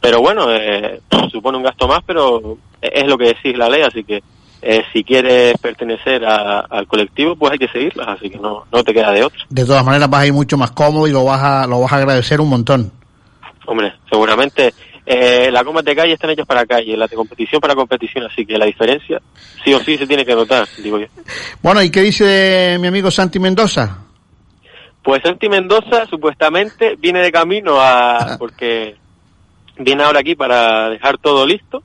pero bueno, eh, supone un gasto más, pero es lo que decís la ley, así que eh, si quieres pertenecer a, al colectivo, pues hay que seguirlas, así que no, no te queda de otra. De todas maneras vas a ir mucho más cómodo y lo vas a, lo vas a agradecer un montón. Hombre, seguramente eh, las gomas de calle están hechas para calle, las de competición para competición, así que la diferencia sí o sí se tiene que notar, digo yo. Bueno, ¿y qué dice mi amigo Santi Mendoza? Pues Santi Mendoza supuestamente viene de camino a... porque viene ahora aquí para dejar todo listo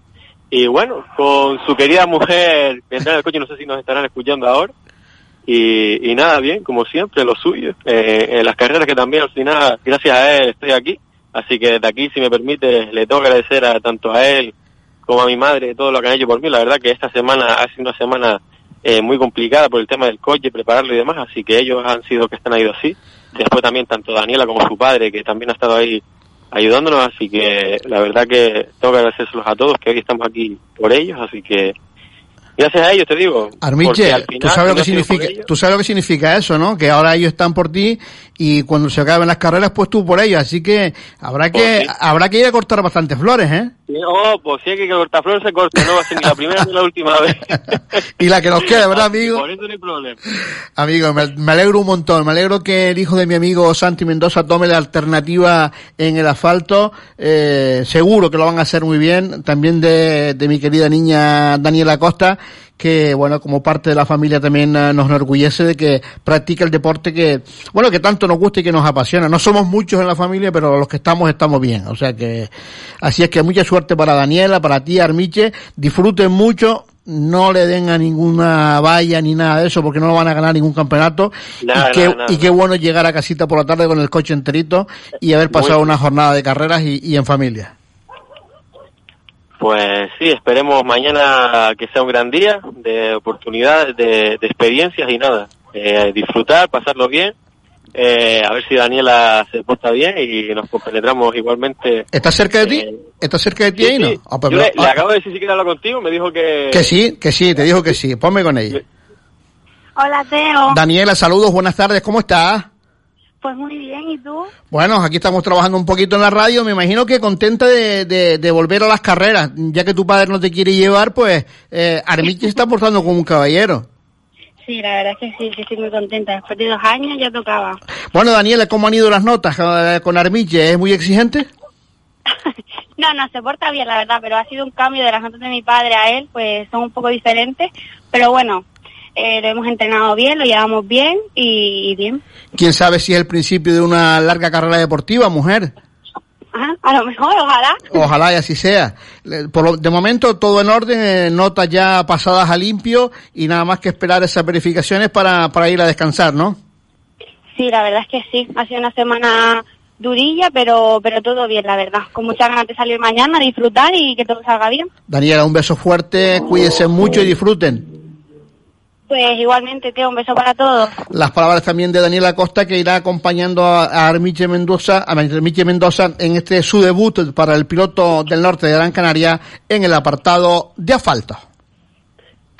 y bueno, con su querida mujer vendrá en el coche, no sé si nos estarán escuchando ahora. Y, y nada, bien, como siempre, lo suyo. Eh, en las carreras que también al final, gracias a él, estoy aquí. Así que desde aquí, si me permite, le tengo que agradecer a, tanto a él como a mi madre todo lo que han hecho por mí. La verdad que esta semana ha sido una semana eh, muy complicada por el tema del coche, prepararlo y demás. Así que ellos han sido que están ido así. Después también tanto Daniela como su padre, que también ha estado ahí ayudándonos, así que la verdad que tengo que agradecérselos a todos, que hoy estamos aquí por ellos, así que gracias a ellos te digo. Armiche, tú sabes lo que significa, tú sabes lo que significa eso, ¿no? Que ahora ellos están por ti y cuando se acaben las carreras, pues tú por ellos, así que habrá que, Pues sí. habrá que ir a cortar bastantes flores, ¿eh? Oh, pues si hay que cortar flores se corta, no va a ser ni la primera ni la última vez. Y la que nos quede, ¿verdad, amigo? Por eso no hay problema. Amigo, me, me, alegro un montón. Me alegro que el hijo de mi amigo Santi Mendoza tome la alternativa en el asfalto. Eh, seguro que lo van a hacer muy bien. También de, de mi querida niña Daniela Costa, que bueno, como parte de la familia también uh, nos enorgullece de que practica el deporte que, bueno, que tanto nos gusta y que nos apasiona. No somos muchos en la familia, pero los que estamos estamos bien. O sea que, así es que mucha suerte para Daniela, para ti, Armiche. Disfruten mucho no le den a ninguna valla ni nada de eso porque no van a ganar ningún campeonato Nada, y, qué, nada, nada. y qué bueno llegar a casita por la tarde con el coche enterito y haber pasado Muy una jornada de carreras y, y en familia. Pues sí, esperemos mañana que sea un gran día de oportunidades, de, de experiencias y nada. Eh, disfrutar, pasarlo bien. Eh, a ver si Daniela se porta bien y nos compenetramos igualmente. ¿Estás cerca de ti? ¿Estás cerca de ti ahí, no? Ah, pues Yo le, le Ah, acabo de decir si quiere hablar contigo, me dijo que... que sí, que sí, te dijo que sí. Ponme con ella. Hola, Teo. Daniela, saludos, buenas tardes, ¿cómo estás? Pues muy bien, ¿y tú? Bueno, aquí estamos trabajando un poquito en la radio. Me imagino que contenta de, de, de volver a las carreras. Ya que tu padre no te quiere llevar, pues eh, Armiche se está portando como un caballero. Sí, la verdad es que sí, que estoy muy contenta. Después de dos años ya tocaba. Bueno, Daniela, ¿cómo han ido las notas eh, con Armiche? ¿Es muy exigente? No, no, se porta bien, la verdad, pero ha sido un cambio de las notas de mi padre a él, pues son un poco diferentes. Pero bueno, eh, lo hemos entrenado bien, lo llevamos bien y, y bien. ¿Quién sabe si es el principio de una larga carrera deportiva, mujer? Ajá, a lo mejor, ojalá. Ojalá y así sea. Por lo- de momento todo en orden, eh, notas ya pasadas a limpio y nada más que esperar esas verificaciones para, para ir a descansar, ¿no? Sí, la verdad es que sí. Ha sido una semana durilla, pero pero todo bien, la verdad. Con muchas ganas de salir mañana, disfrutar y que todo salga bien. Daniela, un beso fuerte, cuídense mucho y disfruten. Pues igualmente, Teo, un beso para todos. Las palabras también de Daniela Costa que irá acompañando a, a Armiche Mendoza, a Armiche Mendoza en este su debut para el piloto del norte de Gran Canaria en el apartado de asfalto.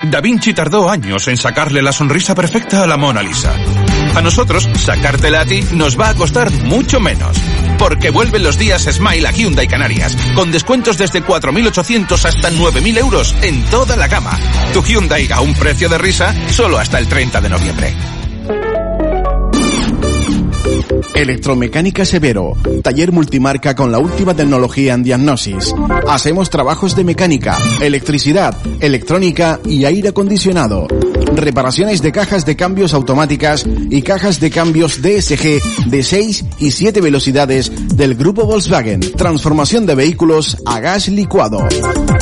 Da Vinci tardó años en sacarle la sonrisa perfecta a la Mona Lisa. A nosotros, sacártela a ti nos va a costar mucho menos. Porque vuelven los días Smile a Hyundai Canarias, con descuentos desde 4.800 hasta 9.000 euros en toda la gama. Tu Hyundai a un precio de risa solo hasta el 30 de noviembre. Electromecánica Severo, taller multimarca con la última tecnología en diagnosis. Hacemos trabajos de mecánica, electricidad, electrónica y aire acondicionado. Reparaciones de cajas de cambios automáticas y cajas de cambios DSG de 6 y 7 velocidades del grupo Volkswagen. Transformación de vehículos a gas licuado.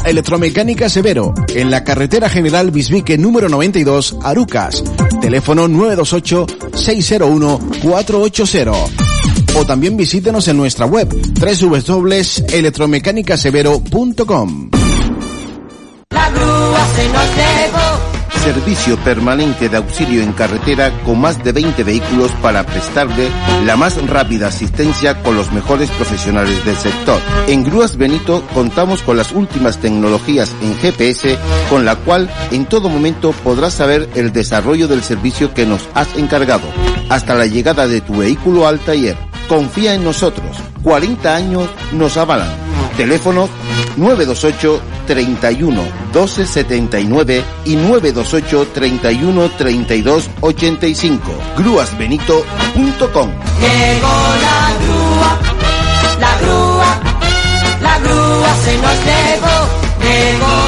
Electromecánica Severo, en la carretera general Bisbique número 92, Arucas. Teléfono 928 601 480. O también visítenos en nuestra web www.electromecanicasevero.com. La grúa se nos. Servicio permanente de auxilio en carretera con más de 20 vehículos para prestarle la más rápida asistencia con los mejores profesionales del sector. En Grúas Benito contamos con las últimas tecnologías en GPS con la cual en todo momento podrás saber el desarrollo del servicio que nos has encargado hasta la llegada de tu vehículo al taller. Confía en nosotros. 40 años nos avalan. Teléfonos 928 31 12 79 y 928 31 32 85. Grúasbenito.com. Llegó la grúa, la grúa, la grúa se nos llevó. Llegó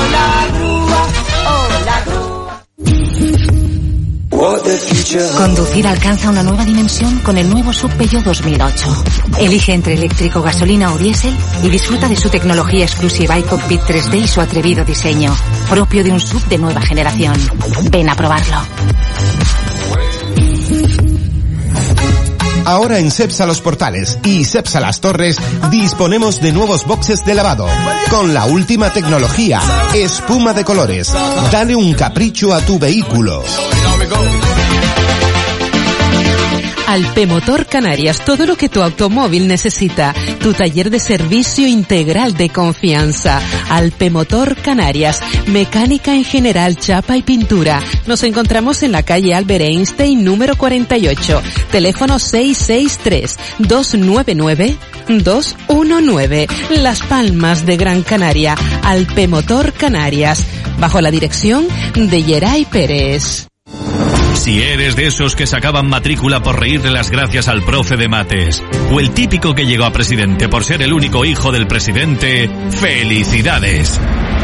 Conducir alcanza una nueva dimensión con el nuevo Sub Peugeot 2008. Elige entre eléctrico, gasolina o diésel y disfruta de su tecnología exclusiva y cockpit 3D y su atrevido diseño, propio de un sub de nueva generación. Ven a probarlo. Ahora en Cepsa Los Portales y Cepsa Las Torres disponemos de nuevos boxes de lavado con la última tecnología, espuma de colores. Dale un capricho a tu vehículo. Alpemotor Canarias, todo lo que tu automóvil necesita. Tu taller de servicio integral de confianza. Alpemotor Canarias, mecánica en general, chapa y pintura. Nos encontramos en la calle Albert Einstein número 48. Teléfono 663-299-219. Las Palmas de Gran Canaria. Alpemotor Canarias. Bajo la dirección de Yeray Pérez. Si eres de esos que sacaban matrícula por reírle las gracias al profe de mates, o el típico que llegó a presidente por ser el único hijo del presidente, ¡felicidades!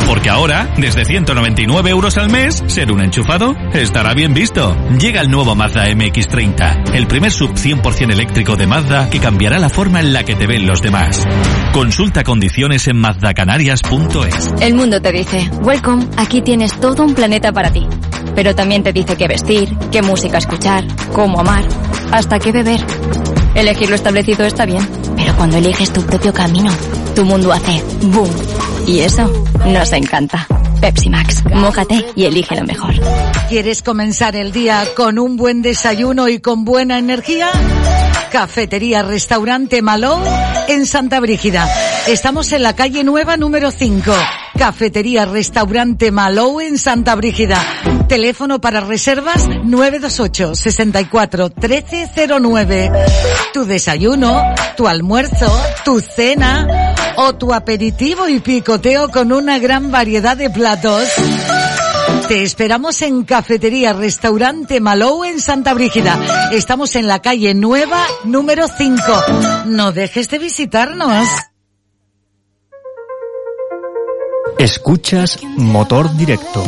Porque ahora, desde 199 euros al mes, ser un enchufado estará bien visto. Llega el nuevo Mazda MX30, el primer sub 100% eléctrico de Mazda que cambiará la forma en la que te ven los demás. Consulta condiciones en mazdacanarias.es. El mundo te dice, welcome, aquí tienes todo un planeta para ti. Pero también te dice qué vestir, qué música escuchar, cómo amar, hasta qué beber. Elegir lo establecido está bien, pero cuando eliges tu propio camino, tu mundo hace boom. Y eso nos encanta. Pepsi Max, mójate y elige lo mejor. ¿Quieres comenzar el día con un buen desayuno y con buena energía? Cafetería Restaurante Malou en Santa Brígida. Estamos en la calle Nueva número 5. Cafetería Restaurante Malou en Santa Brígida. Teléfono para reservas 928 64 1309. Tu desayuno, tu almuerzo, tu cena o tu aperitivo y picoteo con una gran variedad de platos. Te esperamos en Cafetería Restaurante Malou en Santa Brígida. Estamos en la calle Nueva número 5. No dejes de visitarnos. Escuchas Motor Directo.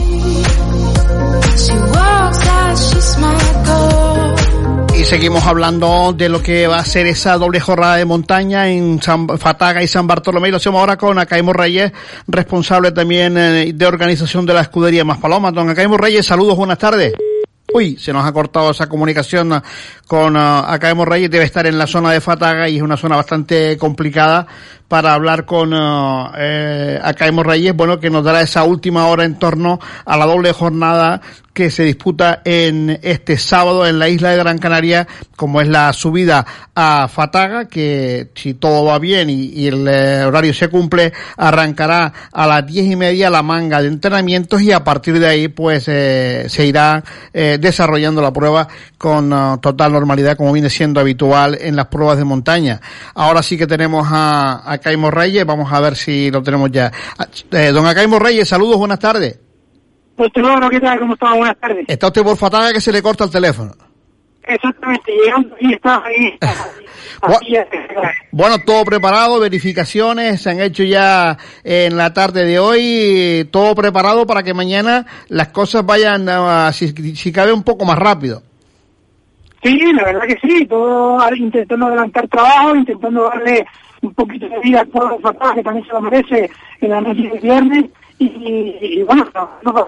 Y seguimos hablando de lo que va a ser esa doble jornada de montaña en San Fataga y San Bartolomé. Y lo hacemos ahora con Acaimo Reyes, responsable también eh, de organización de la escudería Más Paloma. Don Acaimo Reyes, saludos, buenas tardes. Uy, se nos ha cortado esa comunicación con uh, Reyes, debe estar en la zona de Fataga y es una zona bastante complicada para hablar con uh, eh, Acaemo Reyes, bueno, que nos dará esa última hora en torno a la doble jornada que se disputa en este sábado en la isla de Gran Canaria, como es la subida a Fataga, que si todo va bien y, el eh, horario se cumple, arrancará a las diez y media la manga de entrenamientos y a partir de ahí pues eh, se irá eh, desarrollando la prueba con total normalidad como viene siendo habitual en las pruebas de montaña. Ahora sí que tenemos a Caimo Reyes, vamos a ver si lo tenemos ya. Eh, don Acaimo Reyes, saludos, buenas tardes. Pues bueno, ¿qué tal? ¿Cómo estamos? Buenas tardes. Está usted por Fataga que se le corta el teléfono. Exactamente, llegando y está ahí. Así es. Bueno, todo preparado, verificaciones se han hecho ya en la tarde de hoy, todo preparado para que mañana las cosas vayan, uh, si, si cabe, un poco más rápido. Sí, la verdad que sí, todo intentando adelantar trabajo, intentando darle un poquito de vida al pueblo de que también se lo merece en la noche de viernes. Y, y, y bueno, no, para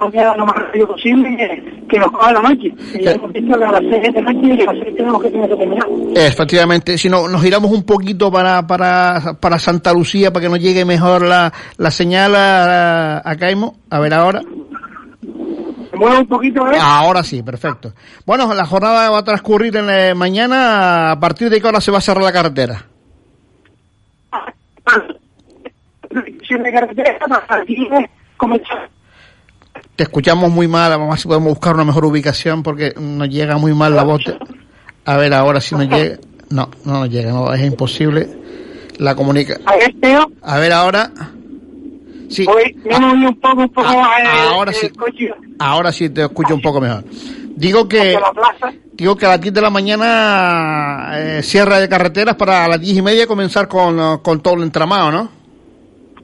mañana lo más rápido posible que, que nos coja la noche. Y ya hemos visto que a las seis de la noche y las tenemos que tener que terminar. Efectivamente, si no, nos giramos un poquito para, para, para Santa Lucía, para que nos llegue mejor la, la señal a, a Caimo, a ver ahora. ¿Me muevo un poquito, eh? Ahora sí, perfecto. Bueno, la jornada va a transcurrir en la mañana, a partir de qué hora se va a cerrar la carretera. Si de carretera, para aquí es comenzar. Te escuchamos muy mal, vamos a ver si podemos buscar una mejor ubicación porque nos llega muy mal la voz. A ver ahora si nos llega. No, no nos llega, no, es imposible. La comunica. A ver, Teo. A ver ahora. Sí. Hoy un poco, un poco Ah, eh, ahora el sí. Ahora sí te escucho un poco mejor. Digo que hacia la plaza. digo que a las 10 de la mañana eh, cierre de carreteras para a las 10 y media comenzar con, eh, con todo el entramado, ¿no?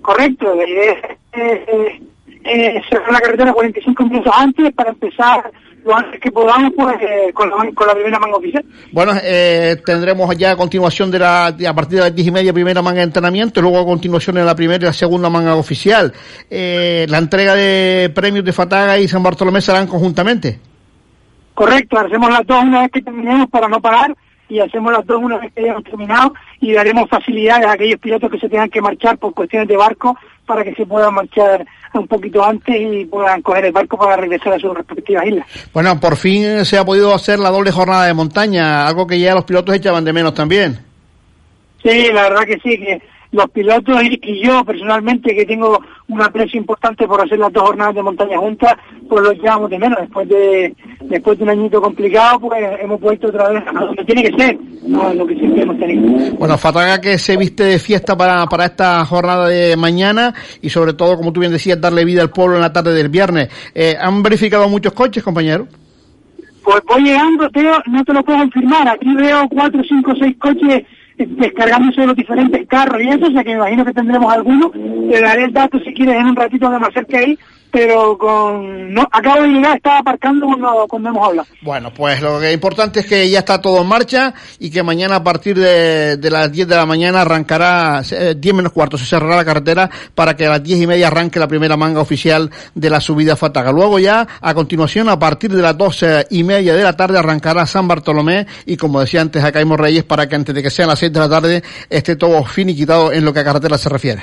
Correcto, es eh, eh, cerrar la carretera 45 minutos antes para empezar lo antes que podamos pues eh, con, la, con la primera manga oficial. Bueno, eh, tendremos ya a continuación de la, de- a partir de las 10 y media primera manga de entrenamiento y luego a continuación en la primera y la segunda manga oficial. Eh, la entrega de premios de Fataga y San Bartolomé serán conjuntamente. Correcto, hacemos las dos una vez que terminemos para no parar y hacemos las dos una vez que hayamos terminado y daremos facilidades a aquellos pilotos que se tengan que marchar por cuestiones de barco para que se puedan marchar un poquito antes y puedan coger el barco para regresar a sus respectivas islas. Bueno, por fin se ha podido hacer la doble jornada de montaña, algo que ya los pilotos echaban de menos también. Sí, la verdad que sí, que los pilotos y, y yo personalmente que tengo un aprecio importante por hacer las dos jornadas de montaña juntas, pues los llevamos de menos. Después de después de un añito complicado, pues hemos vuelto otra vez a donde tiene que ser, no a lo que siempre hemos tenido. Bueno, Fataga que se viste de fiesta para, para esta jornada de mañana y sobre todo, como tú bien decías, darle vida al pueblo en la tarde del viernes. Eh, ¿Han verificado muchos coches, compañero? Pues voy llegando, Teo, no te lo puedo confirmar. Aquí veo cuatro, cinco, seis coches descargándose de los diferentes carros y eso, o sea que me imagino que tendremos algunos. Te daré el dato si quieres en un ratito que me acerque ahí, pero con... no Acabo de llegar, estaba aparcando cuando, cuando hemos hablado. Bueno, pues lo que es importante es que ya está todo en marcha y que mañana a partir de, de las 10 de la mañana arrancará, eh, 10 menos cuarto, se cerrará la carretera para que a las 10 y media arranque la primera manga oficial de la subida a Fataga. Luego ya, a continuación, a partir de las 12 y media de la tarde arrancará San Bartolomé y como decía antes, acá Caimo Reyes para que antes de que sean las 6 de la tarde esté todo finiquitado en lo que a carretera se refiere.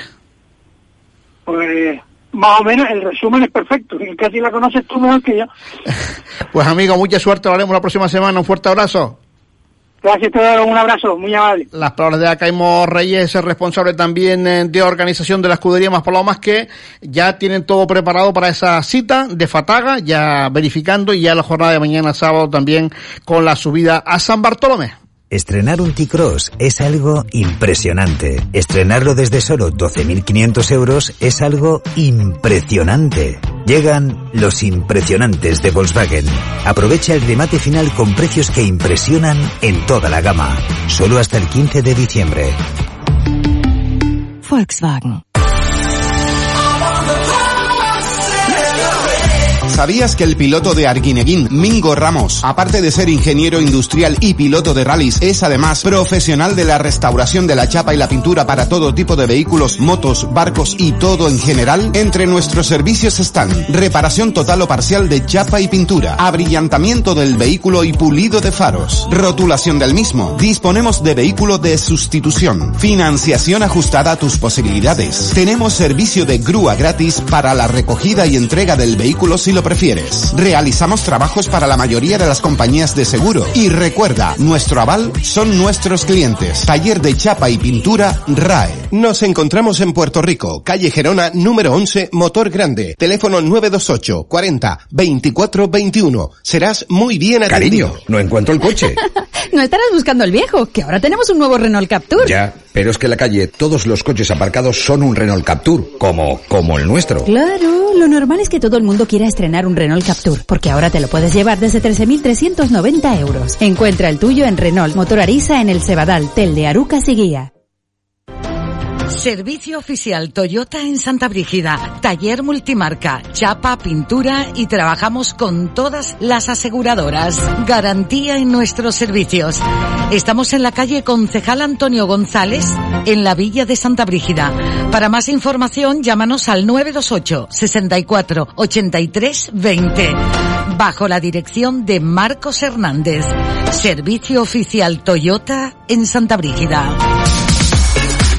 Pues más o menos el resumen es perfecto, y casi la conoces tú mejor que yo. Pues amigo, mucha suerte, lo haremos la próxima semana. Un fuerte abrazo. Gracias a todos, un abrazo, muy amable. Las palabras de Acaimo Reyes, el responsable también eh, de organización de la escudería Más Palomas, que ya tienen todo preparado para esa cita de Fataga, ya verificando y ya la jornada de mañana sábado también con la subida a San Bartolomé. Estrenar un T-Cross es algo impresionante. Estrenarlo desde solo 12.500 euros es algo impresionante. Llegan los impresionantes de Volkswagen. Aprovecha el remate final con precios que impresionan en toda la gama. Solo hasta el 15 de diciembre. Volkswagen. ¿Sabías que el piloto de Arguineguín, Mingo Ramos, aparte de ser ingeniero industrial y piloto de rallies, es además profesional de la restauración de la chapa y la pintura para todo tipo de vehículos, motos, barcos y todo en general? Entre nuestros servicios están reparación total o parcial de chapa y pintura, abrillantamiento del vehículo y pulido de faros, rotulación del mismo. Disponemos de vehículo de sustitución, financiación ajustada a tus posibilidades. Tenemos servicio de grúa gratis para la recogida y entrega del vehículo si lo prefieres. Realizamos trabajos para la mayoría de las compañías de seguro. Y recuerda, nuestro aval son nuestros clientes. Taller de chapa y pintura RAE. Nos encontramos en Puerto Rico, calle Gerona, número 11, Motor Grande. Teléfono 928 40 24 21. Serás muy bien atendido. Cariño, no encuentro el coche. no estarás buscando el viejo, que ahora tenemos un nuevo Renault Captur. Ya, pero es que en la calle todos los coches aparcados son un Renault Captur, como, como el nuestro. Claro, lo normal es que todo el mundo quiera estrenar un Renault Captur, porque ahora te lo puedes llevar desde 13.390 euros. Encuentra el tuyo en Renault Motor Arisa en el Cebadal, Tel de Arucas y Guía. Servicio oficial Toyota en Santa Brígida. Taller multimarca, chapa, pintura y trabajamos con todas las aseguradoras. Garantía en nuestros servicios. Estamos en la calle Concejal Antonio González, en la Villa de Santa Brígida. Para más información, llámanos al 928 64 83 20. Bajo la dirección de Marcos Hernández. Servicio oficial Toyota en Santa Brígida.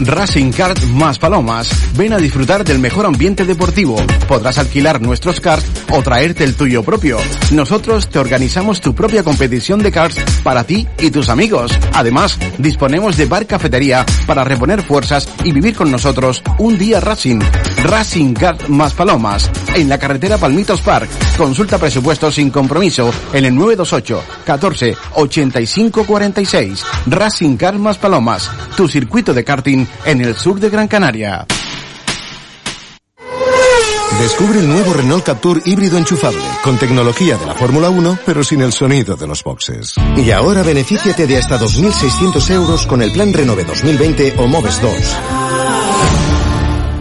Racing Kart más Palomas. Ven a disfrutar del mejor ambiente deportivo. Podrás alquilar nuestros karts o traerte el tuyo propio. Nosotros te organizamos tu propia competición de karts para ti y tus amigos. Además, disponemos de bar cafetería para reponer fuerzas y vivir con nosotros un día Racing. Racing Kart más Palomas. En la carretera Palmitos Park. Consulta presupuestos sin compromiso en el 928 14 85 46. Racing Kart más Palomas. Tu circuito de karting en el sur de Gran Canaria. Descubre el nuevo Renault Captur híbrido enchufable, con tecnología de la Fórmula 1, pero sin el sonido de los boxes. Y ahora benefíciate de hasta 2.600 euros con el plan Renove 2020 o Moves 2.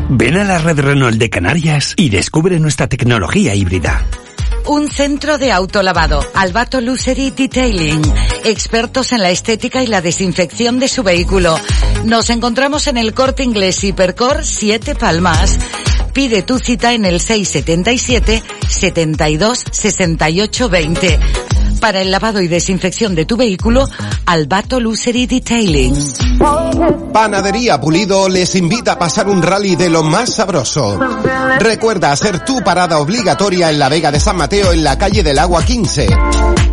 Ven a la red Renault de Canarias y descubre nuestra tecnología híbrida. Un centro de autolavado, Albato Lucery Detailing, expertos en la estética y la desinfección de su vehículo. Nos encontramos en el Corte Inglés Hipercor 7 Palmas. Pide tu cita en el 677 72 68 20. Para el lavado y desinfección de tu vehículo, Albato Lucery Detailing. Panadería Pulido les invita a pasar un rally de lo más sabroso. Recuerda hacer tu parada obligatoria en la Vega de San Mateo en la calle del Agua 15.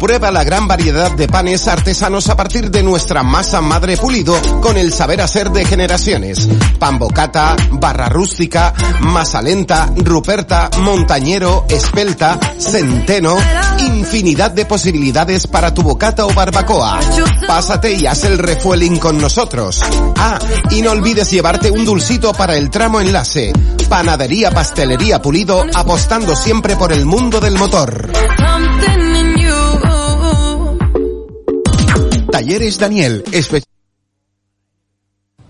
Prueba la gran variedad de panes artesanos a partir de nuestra masa madre pulido con el saber hacer de generaciones. Pan bocata, barra rústica, masa lenta, ruperta, montañero, espelta, centeno, infinidad de posibilidades para tu bocata o barbacoa. Pásate y haz el refueling con nosotros. Ah, y no olvides llevarte un dulcito para el tramo enlace. Panadería Pastelería Pulido apostando siempre por el mundo del motor. Talleres Daniel,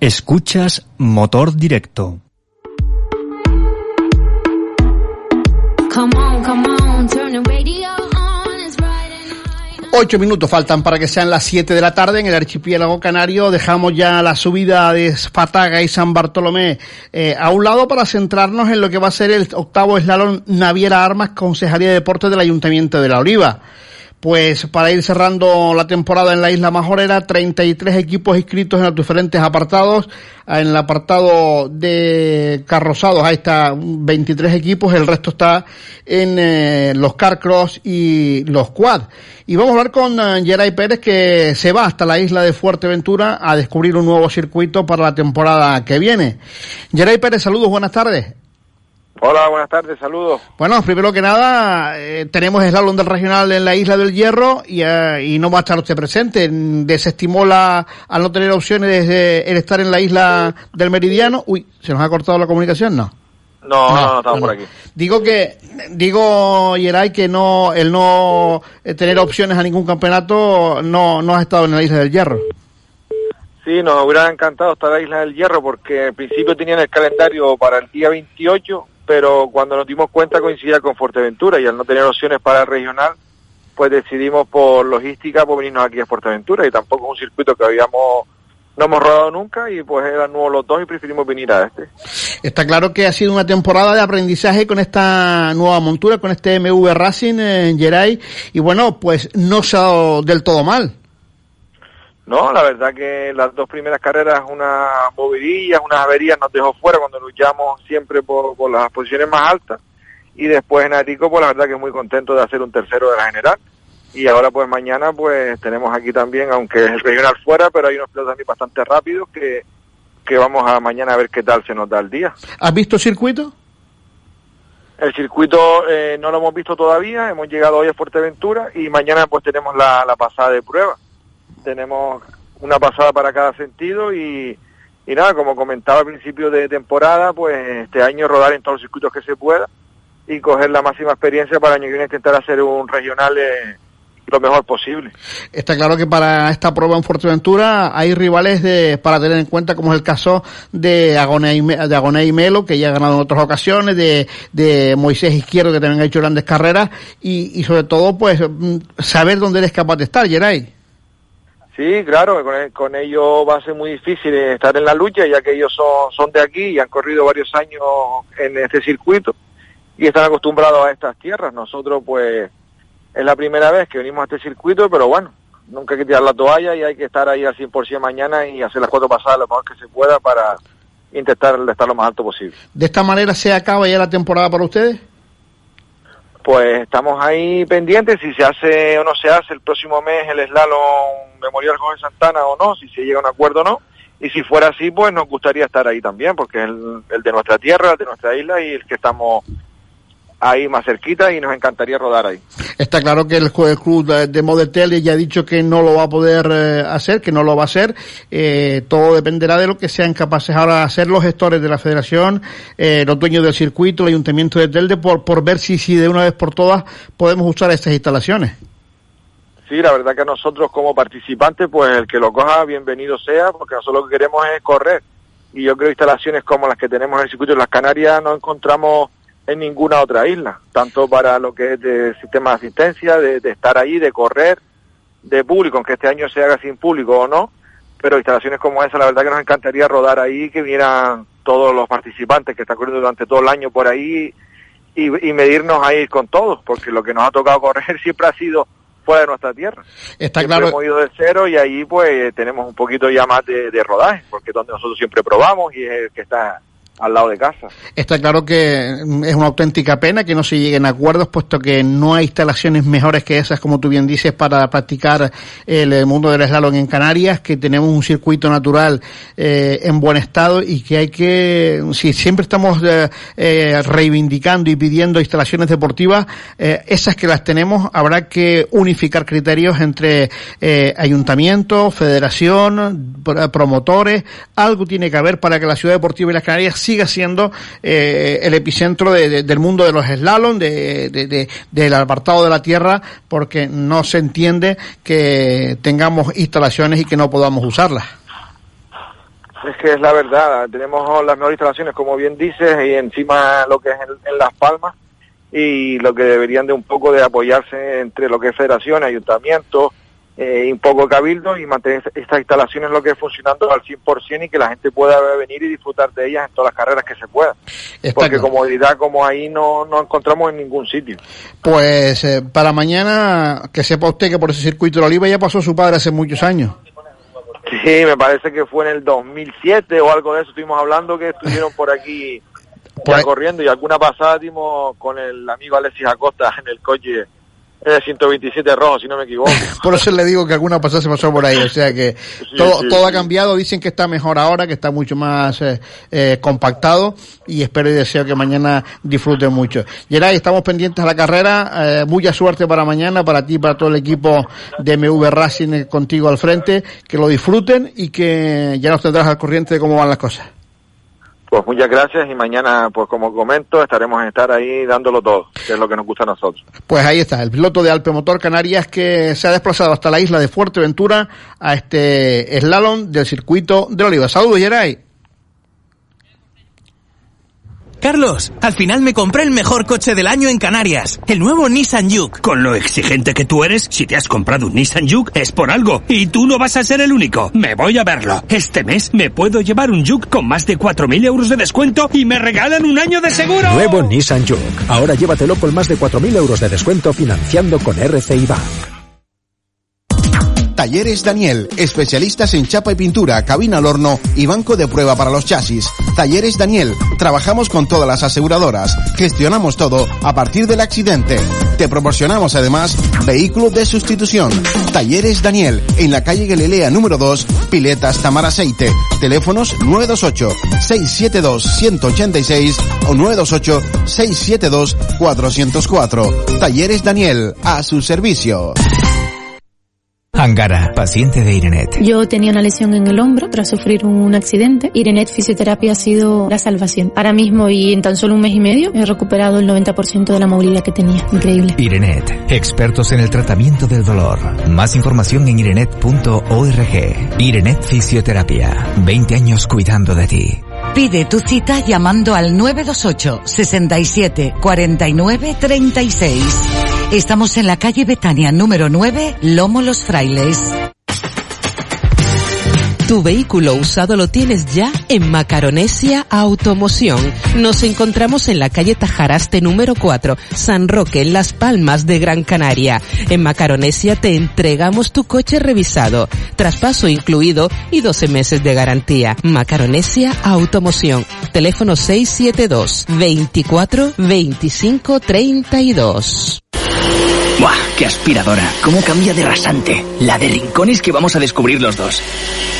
Escuchas Motor Directo. Come on, come on, turn the radio Ocho minutos faltan para que sean las siete de la tarde en el archipiélago canario. Dejamos ya la subida de Fataga y San Bartolomé eh, a un lado para centrarnos en lo que va a ser el octavo eslalon Naviera Armas, Concejalía de Deportes del Ayuntamiento de La Oliva. Pues para ir cerrando la temporada en la isla Majorera, 33 equipos inscritos en los diferentes apartados. En el apartado de carrozados, ahí está 23 equipos, el resto está en eh, los carcross y los quad. Y vamos a hablar con eh, Geray Pérez que se va hasta la isla de Fuerteventura a descubrir un nuevo circuito para la temporada que viene. Geray Pérez, saludos, buenas tardes. Hola, buenas tardes, saludos. Bueno, primero que nada, eh, tenemos el slalom del regional en la isla del Hierro y, eh, y no va a estar usted presente. Desestimó la, al no tener opciones de el estar en la isla del Meridiano. Uy, ¿se nos ha cortado la comunicación? No. No, no, no, estamos por aquí. Digo que, digo, Yeray, que no, el no eh, tener opciones a ningún campeonato no, no has estado en la isla del Hierro. Sí, nos hubiera encantado estar en la Isla del Hierro porque al principio tenían el calendario para el día 28, pero cuando nos dimos cuenta coincidía con Fuerteventura y al no tener opciones para el regional, pues decidimos por logística pues venirnos aquí a Fuerteventura y tampoco es un circuito que habíamos no hemos rodado nunca y pues eran nuevos los dos y preferimos venir a este. Está claro que ha sido una temporada de aprendizaje con esta nueva montura, con este MV Racing en Geray y bueno, pues no se ha dado del todo mal. No, la verdad que las dos primeras carreras, unas movidillas, unas averías nos dejó fuera cuando luchamos siempre por, por las posiciones más altas. Y después en Arico, pues la verdad que muy contento de hacer un tercero de la general. Y ahora pues mañana pues tenemos aquí también, aunque es el regional fuera, pero hay unos pilotos también bastante rápidos que, que vamos a mañana a ver qué tal se nos da el día. ¿Has visto circuito? El circuito eh, no lo hemos visto todavía, hemos llegado hoy a Fuerteventura y mañana pues tenemos la, la pasada de prueba tenemos una pasada para cada sentido y, y nada, como comentaba al principio de temporada, pues este año rodar en todos los circuitos que se pueda y coger la máxima experiencia para el año que viene intentar hacer un regional eh, lo mejor posible. Está claro que para esta prueba en Fuerteventura hay rivales de, para tener en cuenta, como es el caso de Agoné y, Melo, que ya ha ganado en otras ocasiones, de, de Moisés Izquierdo, que también ha hecho grandes carreras, y, y sobre todo, pues, mm, saber dónde eres capaz de estar, Geray. Sí, claro, con, con, ellos va a ser muy difícil estar en la lucha, ya que ellos son, son de aquí y han corrido varios años en este circuito y están acostumbrados a estas tierras. Nosotros, pues, es la primera vez que venimos a este circuito, pero bueno, nunca hay que tirar la toalla y hay que estar ahí al 100% mañana y hacer las cuatro pasadas lo mejor que se pueda para intentar estar lo más alto posible. ¿De esta manera se acaba ya la temporada para ustedes? Pues estamos ahí pendientes si se hace o no se hace el próximo mes el slalom Memorial Jorge Santana o no, si se llega a un acuerdo o no. Y si fuera así, pues nos gustaría estar ahí también, porque es el, el de nuestra tierra, el de nuestra isla y el que estamos ahí más cerquita y nos encantaría rodar ahí. Está claro que el, club de, de Modetel ya ha dicho que no lo va a poder eh, hacer, que no lo va a hacer. Eh, todo dependerá de lo que sean capaces ahora de hacer los gestores de la federación, eh, los dueños del circuito, el ayuntamiento de Telde, por, por ver si, si de una vez por todas podemos usar estas instalaciones. Sí, la verdad que nosotros como participantes, pues el que lo coja, bienvenido sea, porque nosotros lo que queremos es correr. Y yo creo que instalaciones como las que tenemos en el circuito de las Canarias no encontramos en ninguna otra isla, tanto para lo que es de sistema de asistencia, de, de, estar ahí, de correr, de público, aunque este año se haga sin público o no, pero instalaciones como esa, la verdad que nos encantaría rodar ahí, que vieran todos los participantes que están corriendo durante todo el año por ahí y, y medirnos ahí con todos, porque lo que nos ha tocado correr siempre ha sido fuera de nuestra tierra. Está siempre claro. hemos ido de cero y ahí pues tenemos un poquito ya más de, de rodaje, porque es donde nosotros siempre probamos y es el que está al lado de casa. Está claro que es una auténtica pena que no se lleguen a acuerdos, puesto que no hay instalaciones mejores que esas, como tú bien dices, para practicar el mundo del slalom en Canarias, que tenemos un circuito natural eh, en buen estado y que hay que, si siempre estamos eh, eh, reivindicando y pidiendo instalaciones deportivas, eh, esas que las tenemos, habrá que unificar criterios entre eh, ayuntamiento, federación, promotores, algo tiene que haber para que la ciudad deportiva y las Canarias siga siendo eh, el epicentro de, de, del mundo de los slalom, de, de, del apartado de la tierra, porque no se entiende que tengamos instalaciones y que no podamos usarlas. Es que es la verdad, tenemos las mejores instalaciones, como bien dices, y encima lo que es en, en Las Palmas, y lo que deberían de un poco de apoyarse entre lo que es federación, ayuntamientos, eh, y un poco cabildo y mantener estas instalaciones lo que es funcionando al 100% y que la gente pueda venir y disfrutar de ellas en todas las carreras que se pueda. Porque comodidad como ahí no, no encontramos en ningún sitio. Pues eh, para mañana, que sepa usted que por ese circuito de la Oliva ya pasó su padre hace muchos años. Sí, me parece que fue en el 2007 o algo de eso estuvimos hablando que estuvieron por aquí ya corriendo y alguna pasada dimos con el amigo Alexis Acosta en el coche es 127 rojo, si no me equivoco. por eso le digo que alguna pasada se pasó por ahí. O sea que todo, todo ha cambiado. Dicen que está mejor ahora, que está mucho más eh, eh, compactado. Y espero y deseo que mañana disfruten mucho. Geray, estamos pendientes a la carrera. Eh, mucha suerte para mañana, para ti, para todo el equipo de MV Racing contigo al frente. Que lo disfruten y que ya nos tendrás al corriente de cómo van las cosas. Pues muchas gracias y mañana, pues como comento, estaremos en estar ahí dándolo todo, que es lo que nos gusta a nosotros. Pues ahí está, el piloto de Alpe Motor Canarias que se ha desplazado hasta la isla de Fuerteventura a este slalom del circuito de Oliva. Saludos, Geray. Carlos, al final me compré el mejor coche del año en Canarias, el nuevo Nissan Juke. Con lo exigente que tú eres, si te has comprado un Nissan Juke es por algo, y tú no vas a ser el único. Me voy a verlo. Este mes me puedo llevar un Juke con más de 4.000 euros de descuento y me regalan un año de seguro. Nuevo Nissan Juke. Ahora llévatelo con más de 4.000 euros de descuento financiando con RCI Bank. Talleres Daniel, especialistas en chapa y pintura, cabina al horno y banco de prueba para los chasis. Talleres Daniel, trabajamos con todas las aseguradoras, gestionamos todo a partir del accidente. Te proporcionamos además vehículo de sustitución. Talleres Daniel, en la calle Galilea número 2, Piletas Tamar Aceite. Teléfonos 928-672-186 o 928-672-404. Talleres Daniel, a su servicio. Angara, paciente de Irenet. Yo tenía una lesión en el hombro tras sufrir un accidente. Irenet Fisioterapia ha sido la salvación. Ahora mismo y en tan solo un mes y medio he recuperado el 90% de la movilidad que tenía. Increíble. Irenet, expertos en el tratamiento del dolor. Más información en irenet.org. Irenet Fisioterapia, 20 años cuidando de ti. Pide tu cita llamando al 928 67 49 36. Estamos en la calle Betania número 9, Lomo Los Frailes. Tu vehículo usado lo tienes ya en Macaronesia Automoción. Nos encontramos en la calle Tajaraste número 4, San Roque, Las Palmas de Gran Canaria. En Macaronesia te entregamos tu coche revisado, traspaso incluido y 12 meses de garantía. Macaronesia Automoción. Teléfono 672 24 25 32. ¡Buah! ¡Qué aspiradora! ¿Cómo cambia de rasante? La de rincones que vamos a descubrir los dos.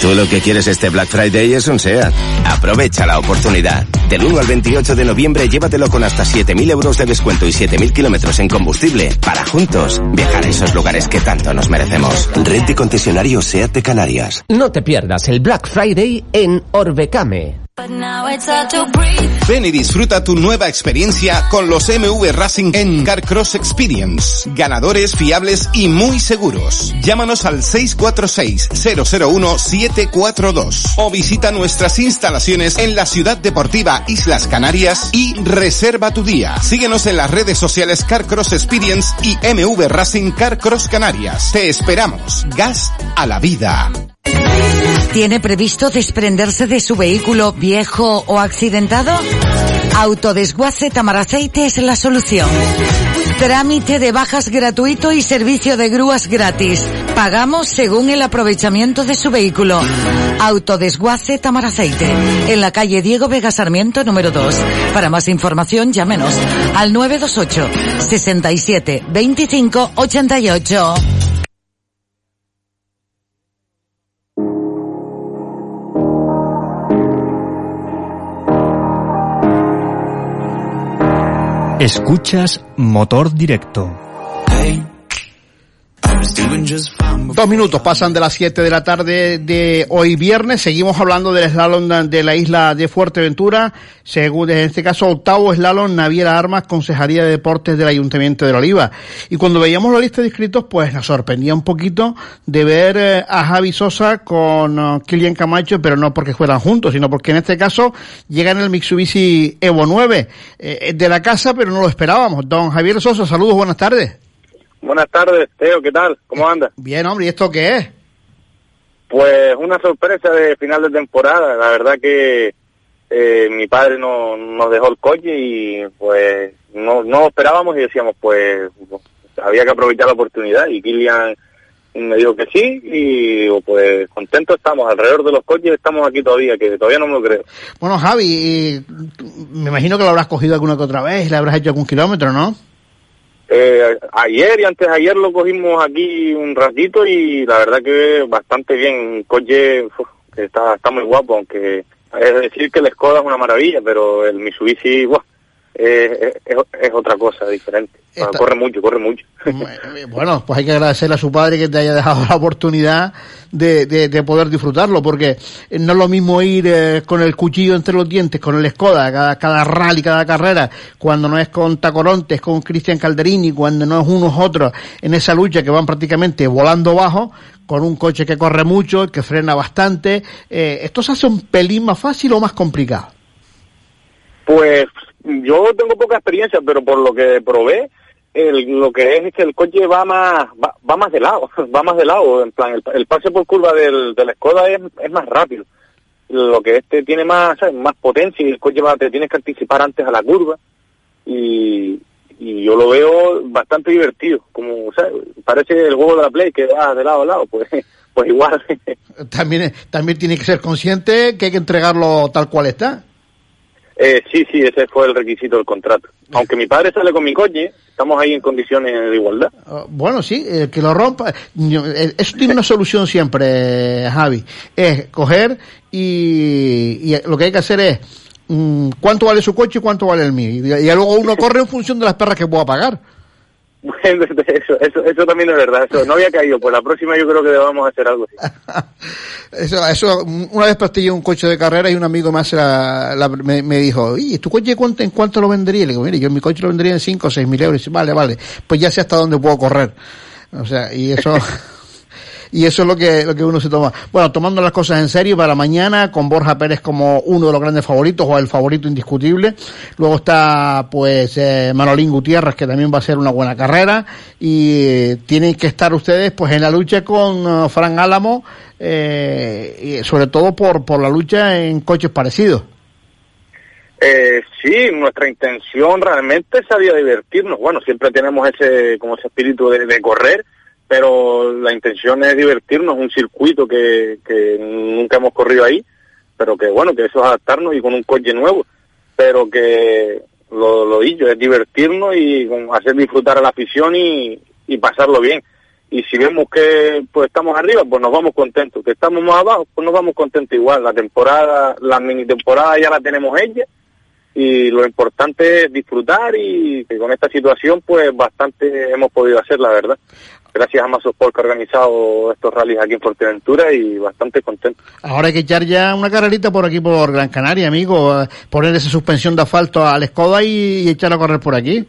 Tú lo que quieres este Black Friday es un SEAT. Aprovecha la oportunidad. Del 1 al 28 de noviembre llévatelo con hasta 7.000 euros de descuento y 7.000 kilómetros en combustible para juntos viajar a esos lugares que tanto nos merecemos. Red de concesionario SEAT de Canarias. No te pierdas el Black Friday en Orbecame. Ven y disfruta tu nueva experiencia con los MV Racing en Carcross Experience. Ganadores fiables y muy seguros. Llámanos al 646-001-742 o visita nuestras instalaciones en la ciudad deportiva Islas Canarias y reserva tu día. Síguenos en las redes sociales Carcross Experience y MV Racing Carcross Canarias. Te esperamos. Gas a la vida. ¿Tiene previsto desprenderse de su vehículo viejo o accidentado? Autodesguace Tamaraceite es la solución. Trámite de bajas gratuito y servicio de grúas gratis. Pagamos según el aprovechamiento de su vehículo. Autodesguace Tamaraceite. En la calle Diego Vega Sarmiento número 2. Para más información llámenos al 928 67 25 88. Escuchas Motor Directo. Dos minutos pasan de las 7 de la tarde de hoy viernes. Seguimos hablando del slalom de la isla de Fuerteventura. Según, en este caso, octavo slalom Naviera Armas, Consejería de Deportes del Ayuntamiento de la Oliva. Y cuando veíamos la lista de inscritos, pues nos sorprendía un poquito de ver eh, a Javi Sosa con uh, Kilian Camacho, pero no porque fueran juntos, sino porque en este caso llega en el Mitsubishi Evo 9. Eh, de la casa, pero no lo esperábamos. Don Javier Sosa, saludos, buenas tardes. Buenas tardes, Teo, ¿qué tal? ¿Cómo andas? Bien, hombre, ¿y esto qué es? Pues una sorpresa de final de temporada. La verdad que eh, mi padre no, nos dejó el coche y pues no, no lo esperábamos y decíamos pues había que aprovechar la oportunidad y Kilian me dijo que sí y pues contentos estamos alrededor de los coches estamos aquí todavía que todavía no me lo creo Bueno, Javi, y me imagino que lo habrás cogido alguna que otra vez, le habrás hecho algún kilómetro, ¿no? Eh, ayer y antes de ayer lo cogimos aquí un ratito y la verdad que bastante bien. Un coche está, está muy guapo, aunque es decir que el Skoda es una maravilla, pero el Mitsubishi buah, eh, es, es otra cosa diferente. Corre mucho, corre mucho. Bueno, pues hay que agradecerle a su padre que te haya dejado la oportunidad de, de, de poder disfrutarlo, porque no es lo mismo ir eh, con el cuchillo entre los dientes, con el Skoda, cada, cada rally, cada carrera, cuando no es con Tacorontes, con Cristian Calderini, cuando no es unos otros en esa lucha que van prácticamente volando bajo, con un coche que corre mucho, que frena bastante. Eh, ¿Esto se hace un pelín más fácil o más complicado? Pues yo tengo poca experiencia, pero por lo que probé, lo que es es que el coche va más va, va más de lado, va más de lado, en plan, el, pase por curva del, del Skoda es, más rápido. Lo que este tiene más, ¿sabes? más potencia y el coche va, te tienes que anticipar antes a la curva y, yo lo veo bastante divertido, como. Parece el juego de la Play que va de lado a lado, pues, pues igual. También, también tiene que ser consciente que hay que entregarlo tal cual está. Eh, sí, sí, ese fue el requisito del contrato. Aunque mi padre sale con mi coche, estamos ahí en condiciones de igualdad. Uh, Bueno, sí, el que lo rompa. eh, Eso tiene una solución siempre, eh, Javi. Es coger y, y lo que hay que hacer es mm, cuánto vale su coche y cuánto vale el mío. Y, y luego uno corre en función de las perras que pueda pagar. Bueno, eso, eso, eso también es verdad. Eso no había caído. Pues la próxima yo creo que debamos hacer algo así. Eso, eso, una vez pastillé un coche de carrera y un amigo más la- la- me, me dijo, ¿y tu coche cuánto, en cuánto lo vendería? Le digo, mire, yo mi coche lo vendería en 5 o 6 mil euros. Y dice, vale, vale, pues ya sé hasta dónde puedo correr. O sea, y eso, y eso es lo que, lo que uno se toma. Bueno, tomando las cosas en serio para mañana, con Borja Pérez como uno de los grandes favoritos o el favorito indiscutible. Luego está, pues, eh, Manolín Gutiérrez, que también va a ser una buena carrera. Y eh, tienen que estar ustedes, pues, en la lucha con eh, Fran Álamo, eh, y sobre todo por, por la lucha en coches parecidos. Eh, sí, nuestra intención realmente sería divertirnos. Bueno, siempre tenemos ese como ese espíritu de, de correr, pero la intención es divertirnos, un circuito que, nunca hemos corrido ahí, pero que bueno, que eso es adaptarnos y con un coche nuevo, pero que lo, lo dicho, es divertirnos y hacer disfrutar a la afición y, pasarlo bien. Y si vemos que pues estamos arriba, pues nos vamos contentos. Que estamos más abajo, pues nos vamos contentos igual. La temporada, la mini temporada ya la tenemos hecha y lo importante es disfrutar y que con esta situación pues bastante hemos podido hacer la verdad gracias a Mazosport que ha organizado estos rallies aquí en Fuerteventura y bastante contento. Ahora hay que echar ya una carrerita por aquí, por Gran Canaria, amigo. Poner esa suspensión de asfalto al Skoda y, y echar a correr por aquí.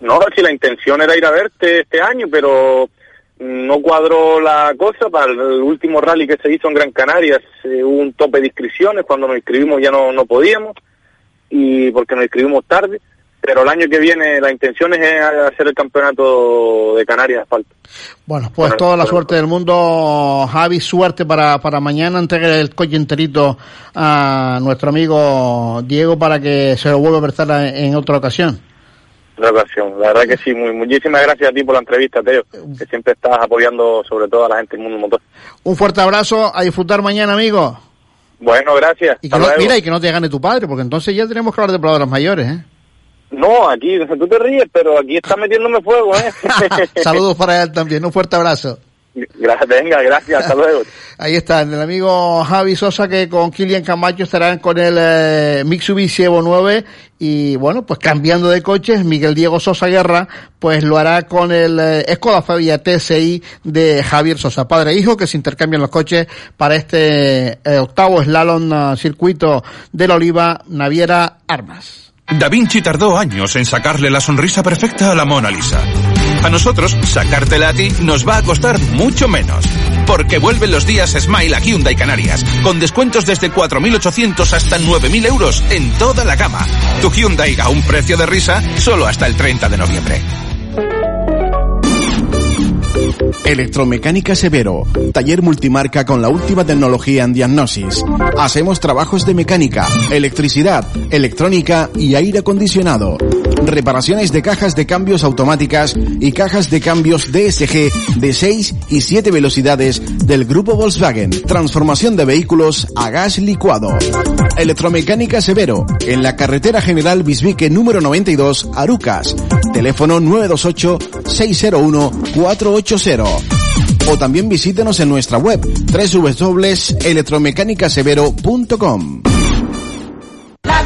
no si la intención era ir a verte este año pero no cuadró la cosa. Para el último rally que se hizo en Gran Canaria eh, hubo un tope de inscripciones. Cuando nos inscribimos ya no, no podíamos. Y porque nos inscribimos tarde pero el año que viene la intención es eh, hacer el campeonato de Canarias de asfalto Bueno, pues toda la suerte del mundo, Javi, suerte para, para mañana. Entregue el coche enterito a nuestro amigo Diego para que se lo vuelva a prestar en otra ocasión. otra ocasión. La verdad que sí, muy, muchísimas gracias a ti por la entrevista, Teo, que siempre estás apoyando sobre todo a la gente del mundo motor. Un fuerte abrazo, a disfrutar mañana, amigo. Bueno, gracias. Y que no, mira, y que no te gane tu padre, porque entonces ya tenemos que hablar de palabras mayores, ¿eh? No, aquí, tú te ríes, pero aquí está metiéndome fuego, ¿eh? Saludos para él también, un fuerte abrazo. Gra- Venga, gracias, hasta luego. Ahí está, el amigo Javi Sosa que con Kilian Camacho estarán con el eh, Mitsubishi Evo 9 y bueno, pues cambiando de coches, Miguel Diego Sosa Guerra pues lo hará con el eh, Skoda Fabia TSI de Javier Sosa, padre e hijo que se intercambian los coches para este eh, octavo slalom eh, circuito de la Oliva Naviera Armas. Da Vinci tardó años en sacarle la sonrisa perfecta a la Mona Lisa. A nosotros, sacártela a ti nos va a costar mucho menos. Porque vuelven los días Smile a Hyundai Canarias, con descuentos desde 4.800 hasta 9.000 euros en toda la gama. Tu Hyundai a un precio de risa solo hasta el 30 de noviembre. Electromecánica Severo, taller multimarca con la última tecnología en diagnosis. Hacemos trabajos de mecánica, electricidad, electrónica y aire acondicionado. Reparaciones de cajas de cambios automáticas y cajas de cambios DSG de 6 y 7 velocidades del grupo Volkswagen. Transformación de vehículos a gas licuado. Electromecánica Severo, en la carretera general Bisbique número 92, Arucas. Teléfono 928 601 480 o también visítenos en nuestra web www.electromecánicasevero.com. La.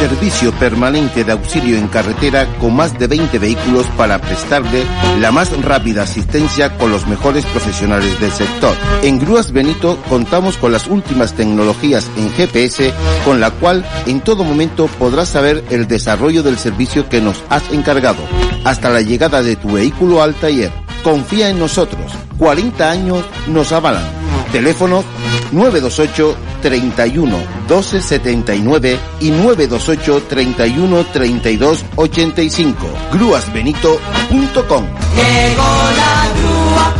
Servicio permanente de auxilio en carretera con más de 20 vehículos para prestarle la más rápida asistencia con los mejores profesionales del sector. En Grúas Benito contamos con las últimas tecnologías en GPS con la cual en todo momento podrás saber el desarrollo del servicio que nos has encargado hasta la llegada de tu vehículo al taller. Confía en nosotros. 40 años nos avalan. Teléfono 928 31 12 79 y 928 31 32 85. Grúasbenito.com. Llegó la grúa,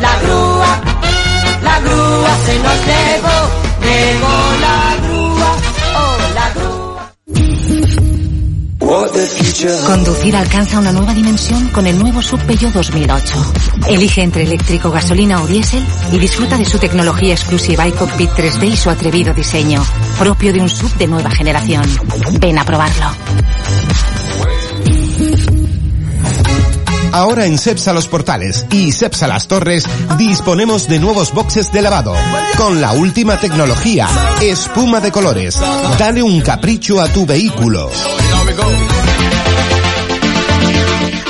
la grúa, la grúa se nos. Llegó Conducir alcanza una nueva dimensión con el nuevo Sub Peugeot 2008. Elige entre eléctrico, gasolina o diésel y disfruta de su tecnología exclusiva y cockpit 3D y su atrevido diseño, propio de un sub de nueva generación. Ven a probarlo. Ahora en Cepsa Los Portales y Cepsa Las Torres disponemos de nuevos boxes de lavado con la última tecnología, espuma de colores. Dale un capricho a tu vehículo.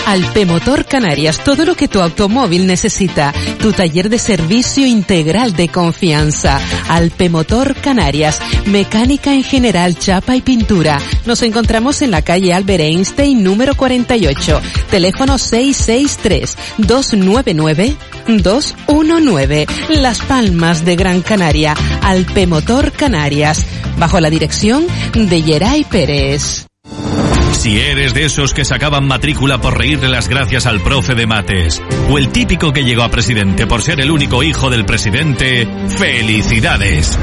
Alpemotor Canarias, todo lo que tu automóvil necesita. Tu taller de servicio integral de confianza. Alpemotor Canarias, mecánica en general, chapa y pintura. Nos encontramos en la calle Albert Einstein número 48. Teléfono 663 299 219. Las Palmas de Gran Canaria. Alpemotor Canarias. Bajo la dirección de Yeray Pérez. Si eres de esos que sacaban matrícula por reírle las gracias al profe de mates, o el típico que llegó a presidente por ser el único hijo del presidente, ¡felicidades!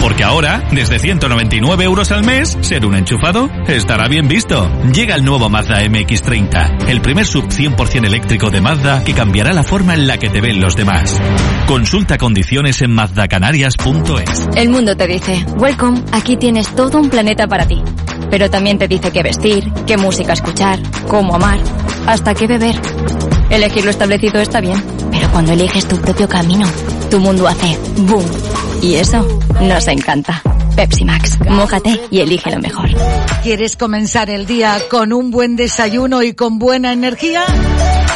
Porque ahora, desde 199 euros al mes, ser un enchufado estará bien visto. Llega el nuevo Mazda MX30, el primer sub 100% eléctrico de Mazda que cambiará la forma en la que te ven los demás. Consulta condiciones en mazdacanarias.es. El mundo te dice, welcome, aquí tienes todo un planeta para ti. Pero también te dice qué vestir, qué música escuchar, cómo amar, hasta qué beber. Elegir lo establecido está bien, pero cuando eliges tu propio camino, tu mundo hace boom. Y eso nos encanta. Pepsi Max, mójate y elige lo mejor. ¿Quieres comenzar el día con un buen desayuno y con buena energía?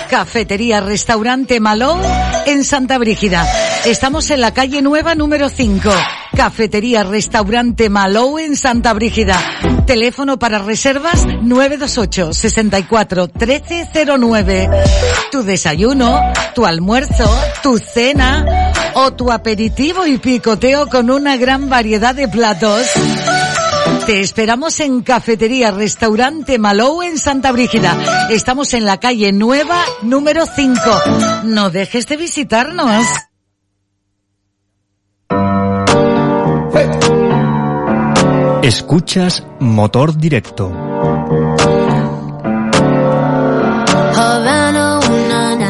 Cafetería Restaurante Malou en Santa Brígida. Estamos en la calle Nueva número 5. Cafetería Restaurante Malou en Santa Brígida. Teléfono para reservas 928 64 1309. Tu desayuno, tu almuerzo, tu cena o tu aperitivo y picoteo con una gran variedad de platos. Te esperamos en Cafetería Restaurante Malou en Santa Brígida. Estamos en la calle Nueva número 5. No dejes de visitarnos. Escuchas Motor Directo.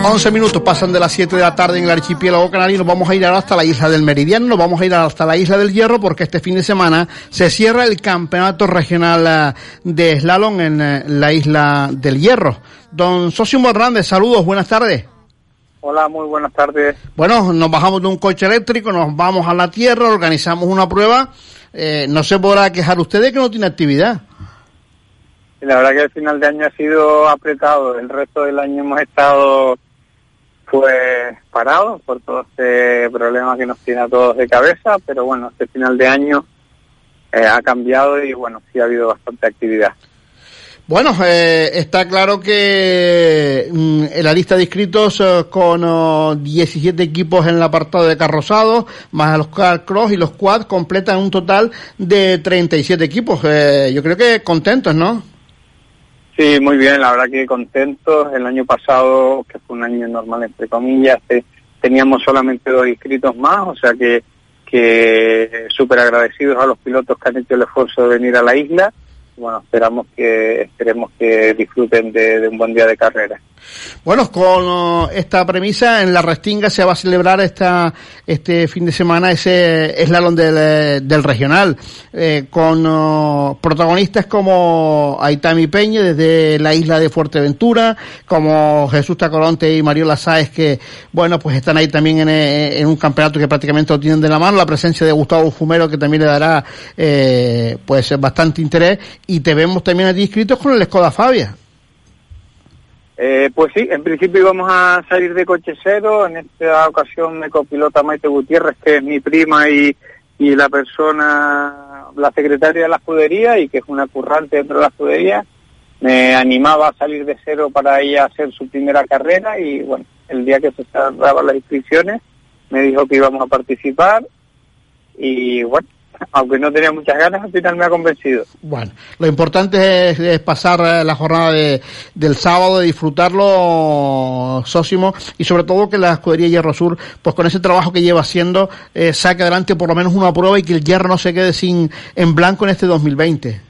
11 minutos pasan de las 7 de la tarde en el archipiélago canario y nos vamos a ir ahora hasta la isla del Meridiano, nos vamos a ir hasta la isla del Hierro porque este fin de semana se cierra el campeonato regional eh, de slalom en eh, la isla del Hierro. Don Socio Hernández, saludos, buenas tardes. Hola, muy buenas tardes. Bueno, nos bajamos de un coche eléctrico, nos vamos a la tierra, organizamos una prueba. Eh, no se podrá quejar usted de que no tiene actividad. La verdad que el final de año ha sido apretado. El resto del año hemos estado pues parados por todo este problema que nos tiene a todos de cabeza, pero bueno, este final de año eh, ha cambiado y bueno, sí ha habido bastante actividad. Bueno, eh, está claro que mm, en la lista de inscritos eh, con oh, 17 equipos en el apartado de carrozados, más los car cross y los quad, completan un total de 37 equipos. Eh, yo creo que contentos, ¿no? Sí, muy bien, la verdad que contentos. El año pasado, que fue un año normal, entre comillas, teníamos solamente dos inscritos más, o sea que, que súper agradecidos a los pilotos que han hecho el esfuerzo de venir a la isla. Bueno, esperamos que, esperemos que disfruten de un buen día de carrera. Bueno, con uh, esta premisa, en la Restinga se va a celebrar esta, este fin de semana ese slalom del, eh, del regional, eh, con uh, protagonistas como Aitami Peña desde la isla de Fuerteventura, como Jesús Tacoronte y Mariola Sáez, que, bueno, pues están ahí también en, eh, en, un campeonato que prácticamente lo tienen de la mano, la presencia de Gustavo Fumero, que también le dará, eh, pues, bastante interés, y te vemos también aquí inscritos con el Skoda Fabia. Eh, pues sí, en principio íbamos a salir de coche cero. En esta ocasión me copilota Maite Gutiérrez, que es mi prima y, y la persona, la secretaria de la escudería y que es una currante dentro de la escudería. Me animaba a salir de cero para ella hacer su primera carrera y bueno, el día que se cerraban las inscripciones me dijo que íbamos a participar y bueno, aunque no tenía muchas ganas, al final me ha convencido. Bueno, lo importante es, es pasar eh, la jornada de, del sábado, de disfrutarlo, Sósimo, y sobre todo que la escudería Hierro Sur, pues con ese trabajo que lleva haciendo, eh, saque adelante por lo menos una prueba y que el Hierro no se quede sin en blanco en este 2020.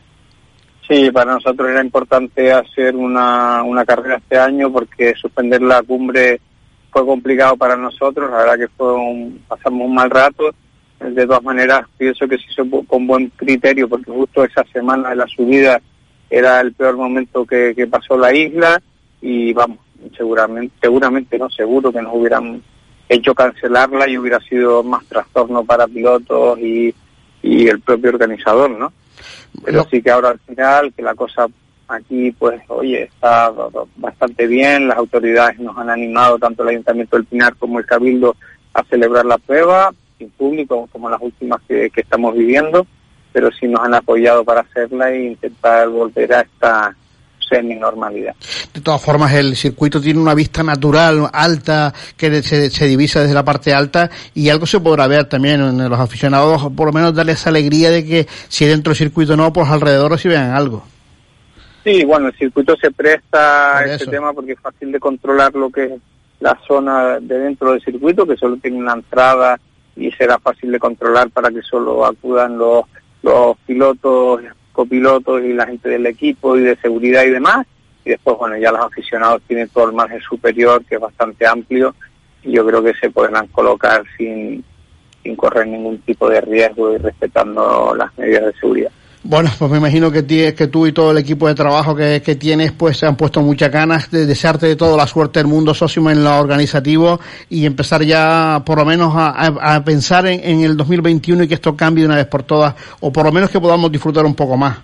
Sí, para nosotros era importante hacer una, una carrera este año porque suspender la cumbre fue complicado para nosotros, la verdad que fue un, pasamos un mal rato de todas maneras pienso que se hizo con buen criterio porque justo esa semana de la subida era el peor momento que, que pasó la isla y vamos, seguramente, seguramente no, seguro que nos hubieran hecho cancelarla y hubiera sido más trastorno para pilotos y, y el propio organizador, ¿no? Pero no. sí que ahora al final, que la cosa aquí, pues, oye, está bastante bien, las autoridades nos han animado, tanto el Ayuntamiento del Pinar como el Cabildo, a celebrar la prueba, sin público, como las últimas que, que, estamos viviendo, pero sí nos han apoyado para hacerla e intentar volver a esta semi-normalidad. De todas formas, el circuito tiene una vista natural alta que se, se, divisa desde la parte alta y algo se podrá ver también en los aficionados, por lo menos darles alegría de que si dentro del circuito no, pues alrededor si vean algo. Sí, bueno, el circuito se presta a este tema porque es fácil de controlar lo que es la zona de dentro del circuito, que solo tiene una entrada y será fácil de controlar para que solo acudan los, los pilotos, copilotos y la gente del equipo y de seguridad y demás. Y después, bueno, ya los aficionados tienen todo el margen superior, que es bastante amplio, y yo creo que se podrán colocar sin, sin correr ningún tipo de riesgo y respetando las medidas de seguridad. Bueno, pues me imagino que, tienes, que tú y todo el equipo de trabajo que, tienes, pues se han puesto muchas ganas de desearte de toda la suerte del mundo socio en lo organizativo y empezar ya por lo menos a, pensar en, en, el 2021 y que esto cambie de una vez por todas, o por lo menos que podamos disfrutar un poco más.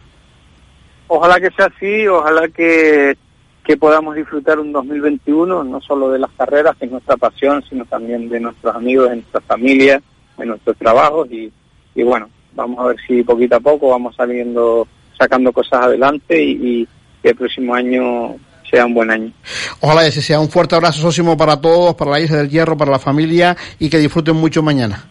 Ojalá que sea así, ojalá que, que podamos disfrutar un 2021, no solo de las carreras, que es nuestra pasión, sino también de nuestros amigos, de nuestra familia, de nuestros trabajos y, y bueno, vamos a ver si poquito a poco vamos saliendo, sacando cosas adelante y, que el próximo año sea un buen año. Ojalá ese sea un fuerte abrazo Sósimo para todos, para la Isla del Hierro, para la familia y que disfruten mucho mañana.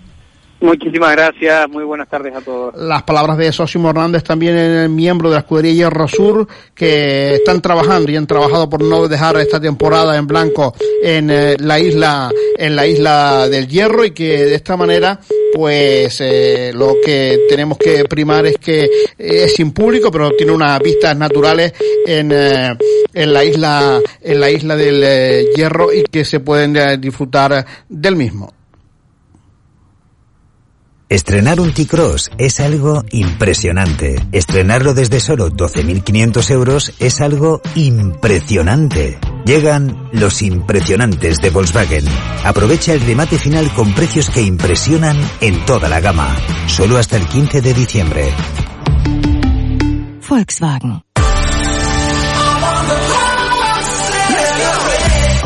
Muchísimas gracias, muy buenas tardes a todos. Las palabras de Sosimo Hernández, también el miembro de la escudería Hierro Sur, que están trabajando y han trabajado por no dejar esta temporada en blanco en eh, la isla, en la isla del Hierro y que de esta manera pues eh, lo que tenemos que primar es que es sin público, pero tiene unas vistas naturales en, eh, en la isla, en la isla del eh, Hierro y que se pueden eh, disfrutar del mismo. Estrenar un T-Cross es algo impresionante. Estrenarlo desde solo 12.500 euros es algo impresionante. Llegan los impresionantes de Volkswagen. Aprovecha el remate final con precios que impresionan en toda la gama. Solo hasta el 15 de diciembre. Volkswagen.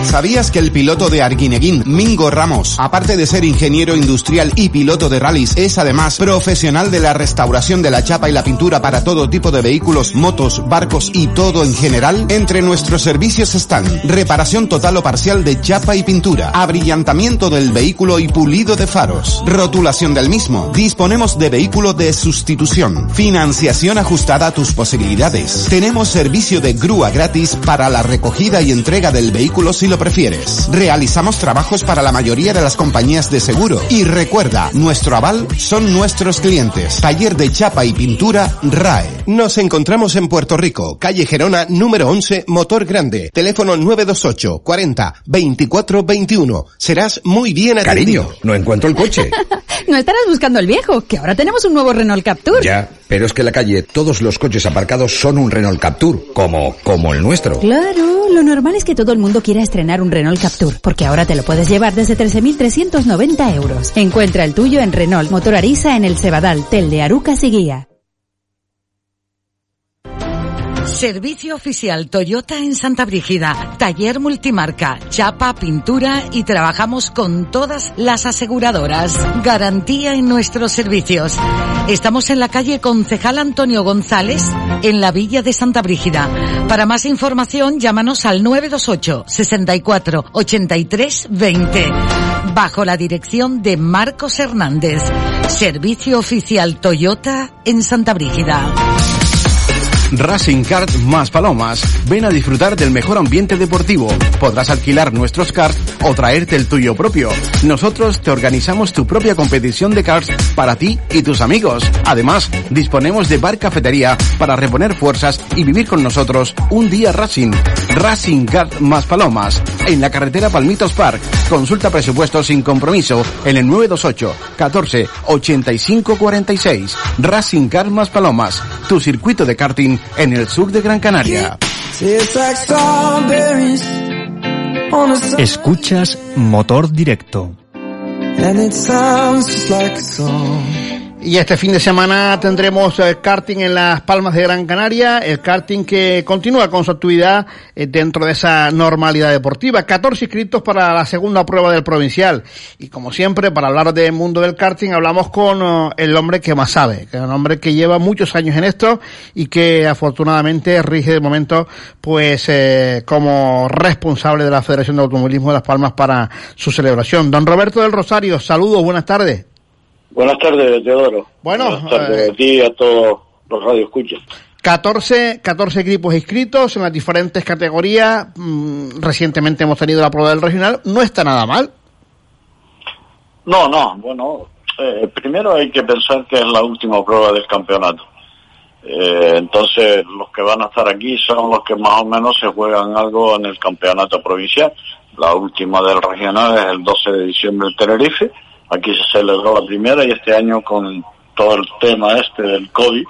¿Sabías que el piloto de Arguineguín, Mingo Ramos, aparte de ser ingeniero industrial y piloto de rallies, es además profesional de la restauración de la chapa y la pintura para todo tipo de vehículos, motos, barcos y todo en general? Entre nuestros servicios están reparación total o parcial de chapa y pintura, abrillantamiento del vehículo y pulido de faros, rotulación del mismo. Disponemos de vehículo de sustitución, financiación ajustada a tus posibilidades. Tenemos servicio de grúa gratis para la recogida y entrega del vehículo si lo prefieres. Realizamos trabajos para la mayoría de las compañías de seguro. Y recuerda, nuestro aval son nuestros clientes. Taller de chapa y pintura RAE. Nos encontramos en Puerto Rico, calle Gerona, número 11, Motor Grande. Teléfono 928 40 24 21. Serás muy bien atendido. Cariño, no encuentro el coche. no estarás buscando el viejo, que ahora tenemos un nuevo Renault Captur. Ya, pero es que en la calle todos los coches aparcados son un Renault Captur, como, como el nuestro. Claro, lo normal es que todo el mundo quiera un Renault Captur, porque ahora te lo puedes llevar desde 13.390 euros. Encuentra el tuyo en Renault Motor Arisa en el Cebadal, Tel de Arucas y Guía. Servicio oficial Toyota en Santa Brígida. Taller multimarca, chapa, pintura y trabajamos con todas las aseguradoras. Garantía en nuestros servicios. Estamos en la calle Concejal Antonio González, en la Villa de Santa Brígida. Para más información, llámanos al 928 64 83 20. Bajo la dirección de Marcos Hernández. Servicio oficial Toyota en Santa Brígida. Racing Kart más Palomas. Ven a disfrutar del mejor ambiente deportivo. Podrás alquilar nuestros karts o traerte el tuyo propio. Nosotros te organizamos tu propia competición de karts para ti y tus amigos. Además, disponemos de bar cafetería para reponer fuerzas y vivir con nosotros un día Racing. Racing Kart más Palomas. En la carretera Palmitos Park. Consulta presupuestos sin compromiso en el 928 14 85 46. Racing Kart más Palomas. Tu circuito de karting en el sur de Gran Canaria. Escuchas Motor Directo. Y este fin de semana tendremos el karting en las Palmas de Gran Canaria, el karting que continúa con su actividad eh, dentro de esa normalidad deportiva. 14 inscritos para la segunda prueba del provincial. Y como siempre, para hablar del mundo del karting, hablamos con uh, el hombre que más sabe, que es un hombre que lleva muchos años en esto y que afortunadamente rige de momento, pues, eh, como responsable de la Federación de Automovilismo de Las Palmas para su celebración. Don Roberto del Rosario, saludos, buenas tardes. Buenas tardes, Teodoro. Bueno, Buenas tardes a ti y a todos los radioescuchas. 14, 14 equipos inscritos en las diferentes categorías. Mm, recientemente hemos tenido la prueba del regional. No está nada mal. No, no, bueno, eh, primero hay que pensar que es la última prueba del campeonato. Eh, entonces, los que van a estar aquí son los que más o menos se juegan algo en el campeonato provincial. La última del regional es el 12 de diciembre en Tenerife. Aquí se celebró la primera y este año con todo el tema este del COVID,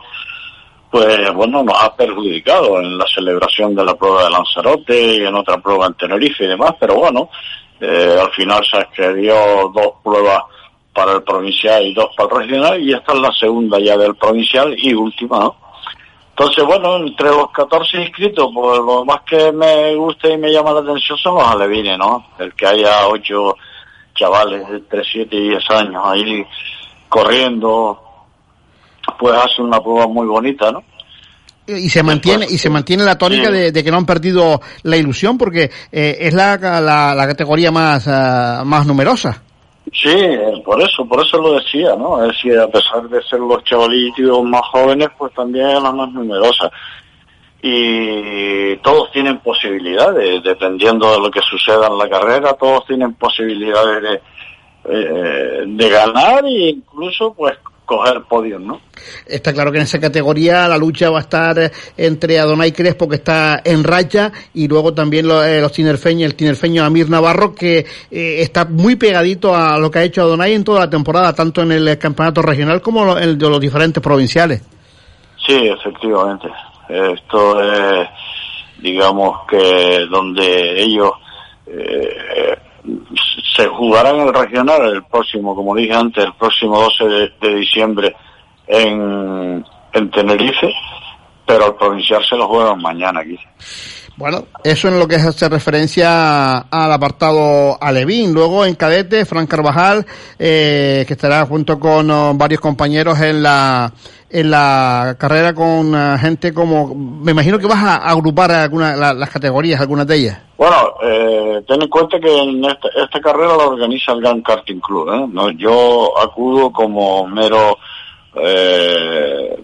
pues bueno, nos ha perjudicado en la celebración de la prueba de Lanzarote y en otra prueba en Tenerife y demás, pero bueno, eh, al final se escribió dos pruebas para el provincial y dos para el regional y esta es la segunda ya del provincial y última, ¿no? Entonces, bueno, entre los 14 inscritos, pues lo más que me gusta y me llama la atención son los alevines, ¿no? El que haya ocho chavales de entre 7 y 10 años ahí corriendo, pues hace una prueba muy bonita, ¿no? Y se mantiene y se mantiene la tónica Sí. de, de que no han perdido la ilusión porque eh, es la, la, la categoría más, ah, más numerosa. Sí, eh, por eso, por eso lo decía, ¿no? Es decir, a pesar de ser los chavalitos más jóvenes, pues también es la más numerosa. Y todos tienen posibilidades, dependiendo de lo que suceda en la carrera, todos tienen posibilidades de, eh, de ganar e incluso, pues, coger podios, ¿no? Está claro que en esa categoría la lucha va a estar eh, entre Adonai Crespo, que está en racha, y luego también lo- eh, los tinerfeños, el tinerfeño Amir Navarro, que eh, está muy pegadito a lo que ha hecho Adonai en toda la temporada, tanto en el campeonato regional como lo- el de los diferentes provinciales. Sí, efectivamente. Esto es, digamos que donde ellos eh, se jugarán el regional el próximo, como dije antes, el próximo 12 de, diciembre en, en Tenerife, pero el provincial se lo juegan mañana aquí. Bueno, eso en lo que hace referencia al apartado Alevín. Luego en cadete, Fran Carvajal, eh, que estará junto con oh, varios compañeros en la en la carrera con uh, gente como... Me imagino que vas a, agrupar algunas las categorías, algunas de ellas. Bueno, eh, ten en cuenta que en esta, esta carrera la organiza el Gran Karting Club. ¿eh? No, yo acudo como mero eh,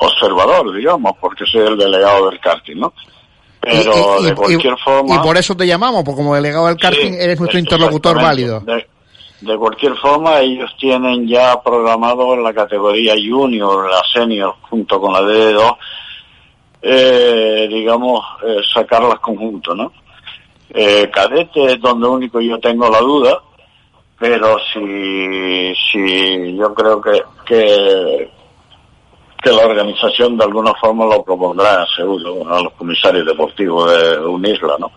observador, digamos, porque soy el delegado del karting, ¿no? Pero y, y, de cualquier y, forma... Y por eso te llamamos, porque como delegado del karting Sí, eres nuestro interlocutor válido. De, de cualquier forma, ellos tienen ya programado la categoría junior, la senior, junto con la DD2, eh, digamos, eh, sacarlas conjunto, ¿no? Eh, cadete es donde único yo tengo la duda, pero si, si yo creo que, que, que la organización de alguna forma lo propondrá, seguro, a los comisarios deportivos de unirla, ¿no?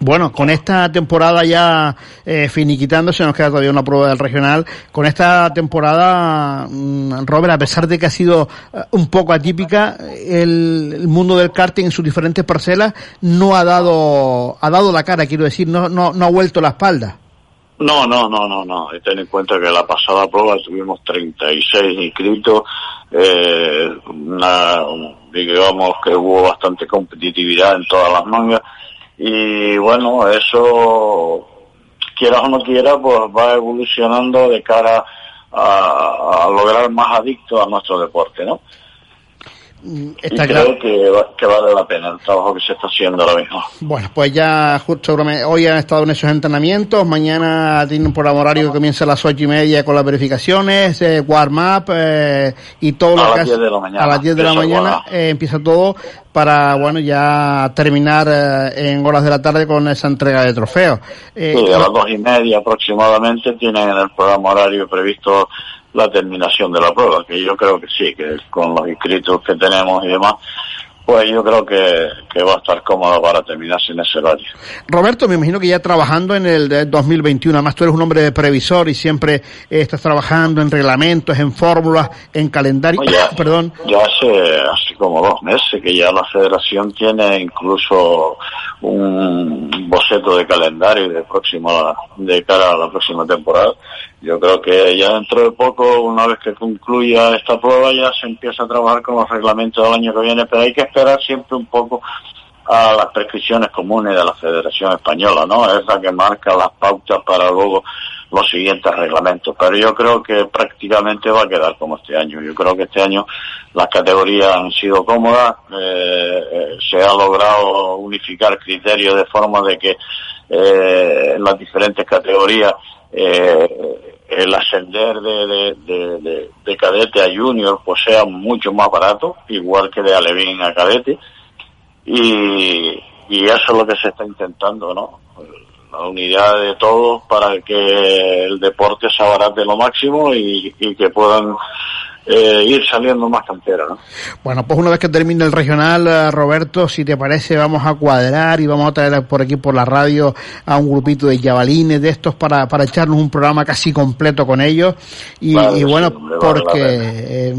Bueno, con esta temporada ya eh, finiquitándose, nos queda todavía una prueba del regional. Con esta temporada, mm, Robert, a pesar de que ha sido eh, un poco atípica, el, el, mundo del karting en sus diferentes parcelas no ha dado, ha dado la cara, quiero decir, no, no, no ha vuelto la espalda. No, no, no, no, no. Ten en cuenta que la pasada prueba tuvimos 36 inscritos, eh, una, digamos que hubo bastante competitividad en todas las mangas y bueno, eso, quieras o no quieras, pues va evolucionando de cara a, lograr más adictos a nuestro deporte, ¿no? Está y creo que, va, que, vale la pena el trabajo que se está haciendo ahora mismo. Bueno, pues ya justo hoy han estado en esos entrenamientos, mañana tiene un programa horario que comienza a las ocho y media con las verificaciones, eh, warm-up eh, y todo a lo que hace- 10 de la mañana, a las 10 de la mañana eh, empieza todo para, bueno, ya terminar eh, en horas de la tarde con esa entrega de trofeos. Eh, Sí, a las dos y media aproximadamente tienen en el programa horario previsto la terminación de la prueba, que yo creo que sí, que con los inscritos que tenemos y demás, pues yo creo que, que va a estar cómodo para terminarse en ese horario. Roberto, me imagino que ya trabajando en el de 2021, además tú eres un hombre de previsor y siempre eh, estás trabajando en reglamentos, en fórmulas, en calendario, Oye, perdón, Ya hace así como dos meses que ya la federación tiene incluso un boceto de calendario de próxima, de cara a la próxima temporada. Yo creo que ya dentro de poco, una vez que concluya esta prueba, ya se empieza a trabajar con los reglamentos del año que viene, pero hay que esperar siempre un poco a las prescripciones comunes de la Federación Española, ¿no? Es la que marca las pautas para luego los siguientes reglamentos. Pero yo creo que prácticamente va a quedar como este año. Yo creo que este año las categorías han sido cómodas, eh, eh, se ha logrado unificar criterios de forma de que eh, las diferentes categorías el ascender de, de, de, de, de cadete a junior pues sea mucho más barato, igual que de alevín a cadete y, y eso es lo que se está intentando, ¿no? La unidad de todos para que el deporte se abarate lo máximo y, y que puedan eh, ir saliendo más canteras, ¿no? Bueno, pues una vez que termine el regional, eh, Roberto, si te parece, vamos a cuadrar y vamos a traer por aquí por la radio a un grupito de jabalines de estos para, para echarnos un programa casi completo con ellos. Y, Vale, y sí, bueno, vale porque eh,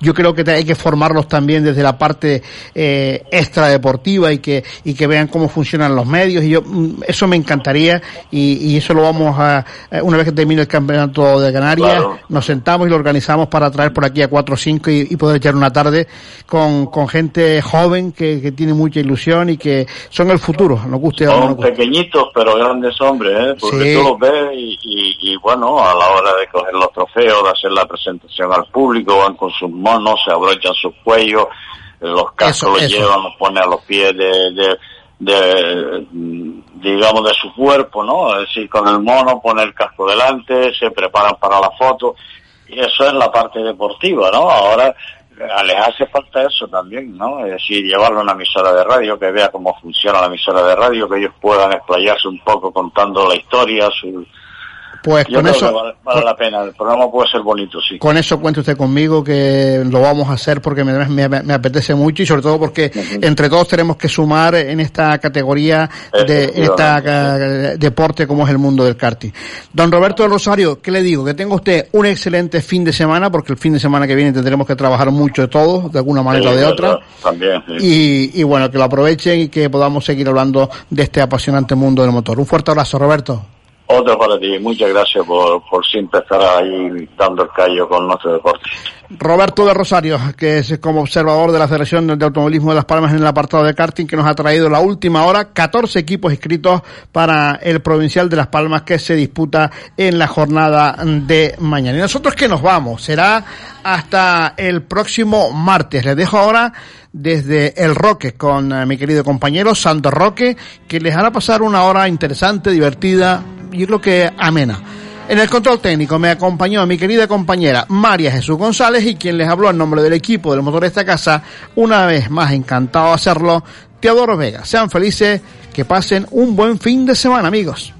yo creo que hay que formarlos también desde la parte eh, extradeportiva y que, y que vean cómo funcionan los medios. Y yo, mm, eso me encantaría y, y eso lo vamos a, eh, una vez que termine el campeonato de Canarias, Claro. nos sentamos y lo organizamos para traer por aquí a cuatro o cinco y, y poder echar una tarde con, con gente joven que, que tiene mucha ilusión y que son el futuro, nos guste o no nos guste. pequeñitos pero grandes hombres, ¿eh? Porque Sí. tú los ves y, y, y, bueno, a la hora de coger los trofeos, de hacer la presentación al público, van con sus monos, se abrochan sus cuellos, eh, los cascos los eso. llevan, los ponen a los pies de, de, de, mm, digamos, de su cuerpo, ¿no? Es decir, con el mono pone el casco delante, se preparan para la foto, y eso es la parte deportiva, ¿no? Ahora eh, les hace falta eso también, ¿no? Es decir, llevarlo a una emisora de radio, que vea cómo funciona la emisora de radio, que ellos puedan explayarse un poco contando la historia, su, Pues Yo con creo eso, que vale, vale la pena. El programa puede ser bonito, sí. con eso cuente usted conmigo que lo vamos a hacer porque me, me- me apetece mucho y sobre todo porque entre todos tenemos que sumar en esta categoría de esta eh, deporte como es el mundo del karting. Don Roberto del Rosario, ¿qué le digo? Que tenga usted un excelente fin de semana porque el fin de semana que viene tendremos que trabajar mucho todos, de alguna manera o Sí, de otra. También, sí. Y, y bueno, que lo aprovechen y que podamos seguir hablando de este apasionante mundo del motor. Un fuerte abrazo, Roberto. Otro para ti. Muchas gracias por, por siempre estar ahí dando el callo con nuestro deporte. Roberto de Rosario, que es como observador de la Federación de Automovilismo de Las Palmas en el apartado de karting, que nos ha traído la última hora 14 equipos inscritos para el Provincial de Las Palmas que se disputa en la jornada de mañana. Y nosotros que nos vamos, será hasta el próximo martes. Les dejo ahora desde el Roque con eh, mi querido compañero Santo Roque, que les hará pasar una hora interesante, divertida, yo creo que amena. En el control técnico me acompañó mi querida compañera María Jesús González y quien les habló en nombre del equipo del motor de esta casa, una vez más encantado de hacerlo, Teodoro Vega. Sean felices, que pasen un buen fin de semana amigos.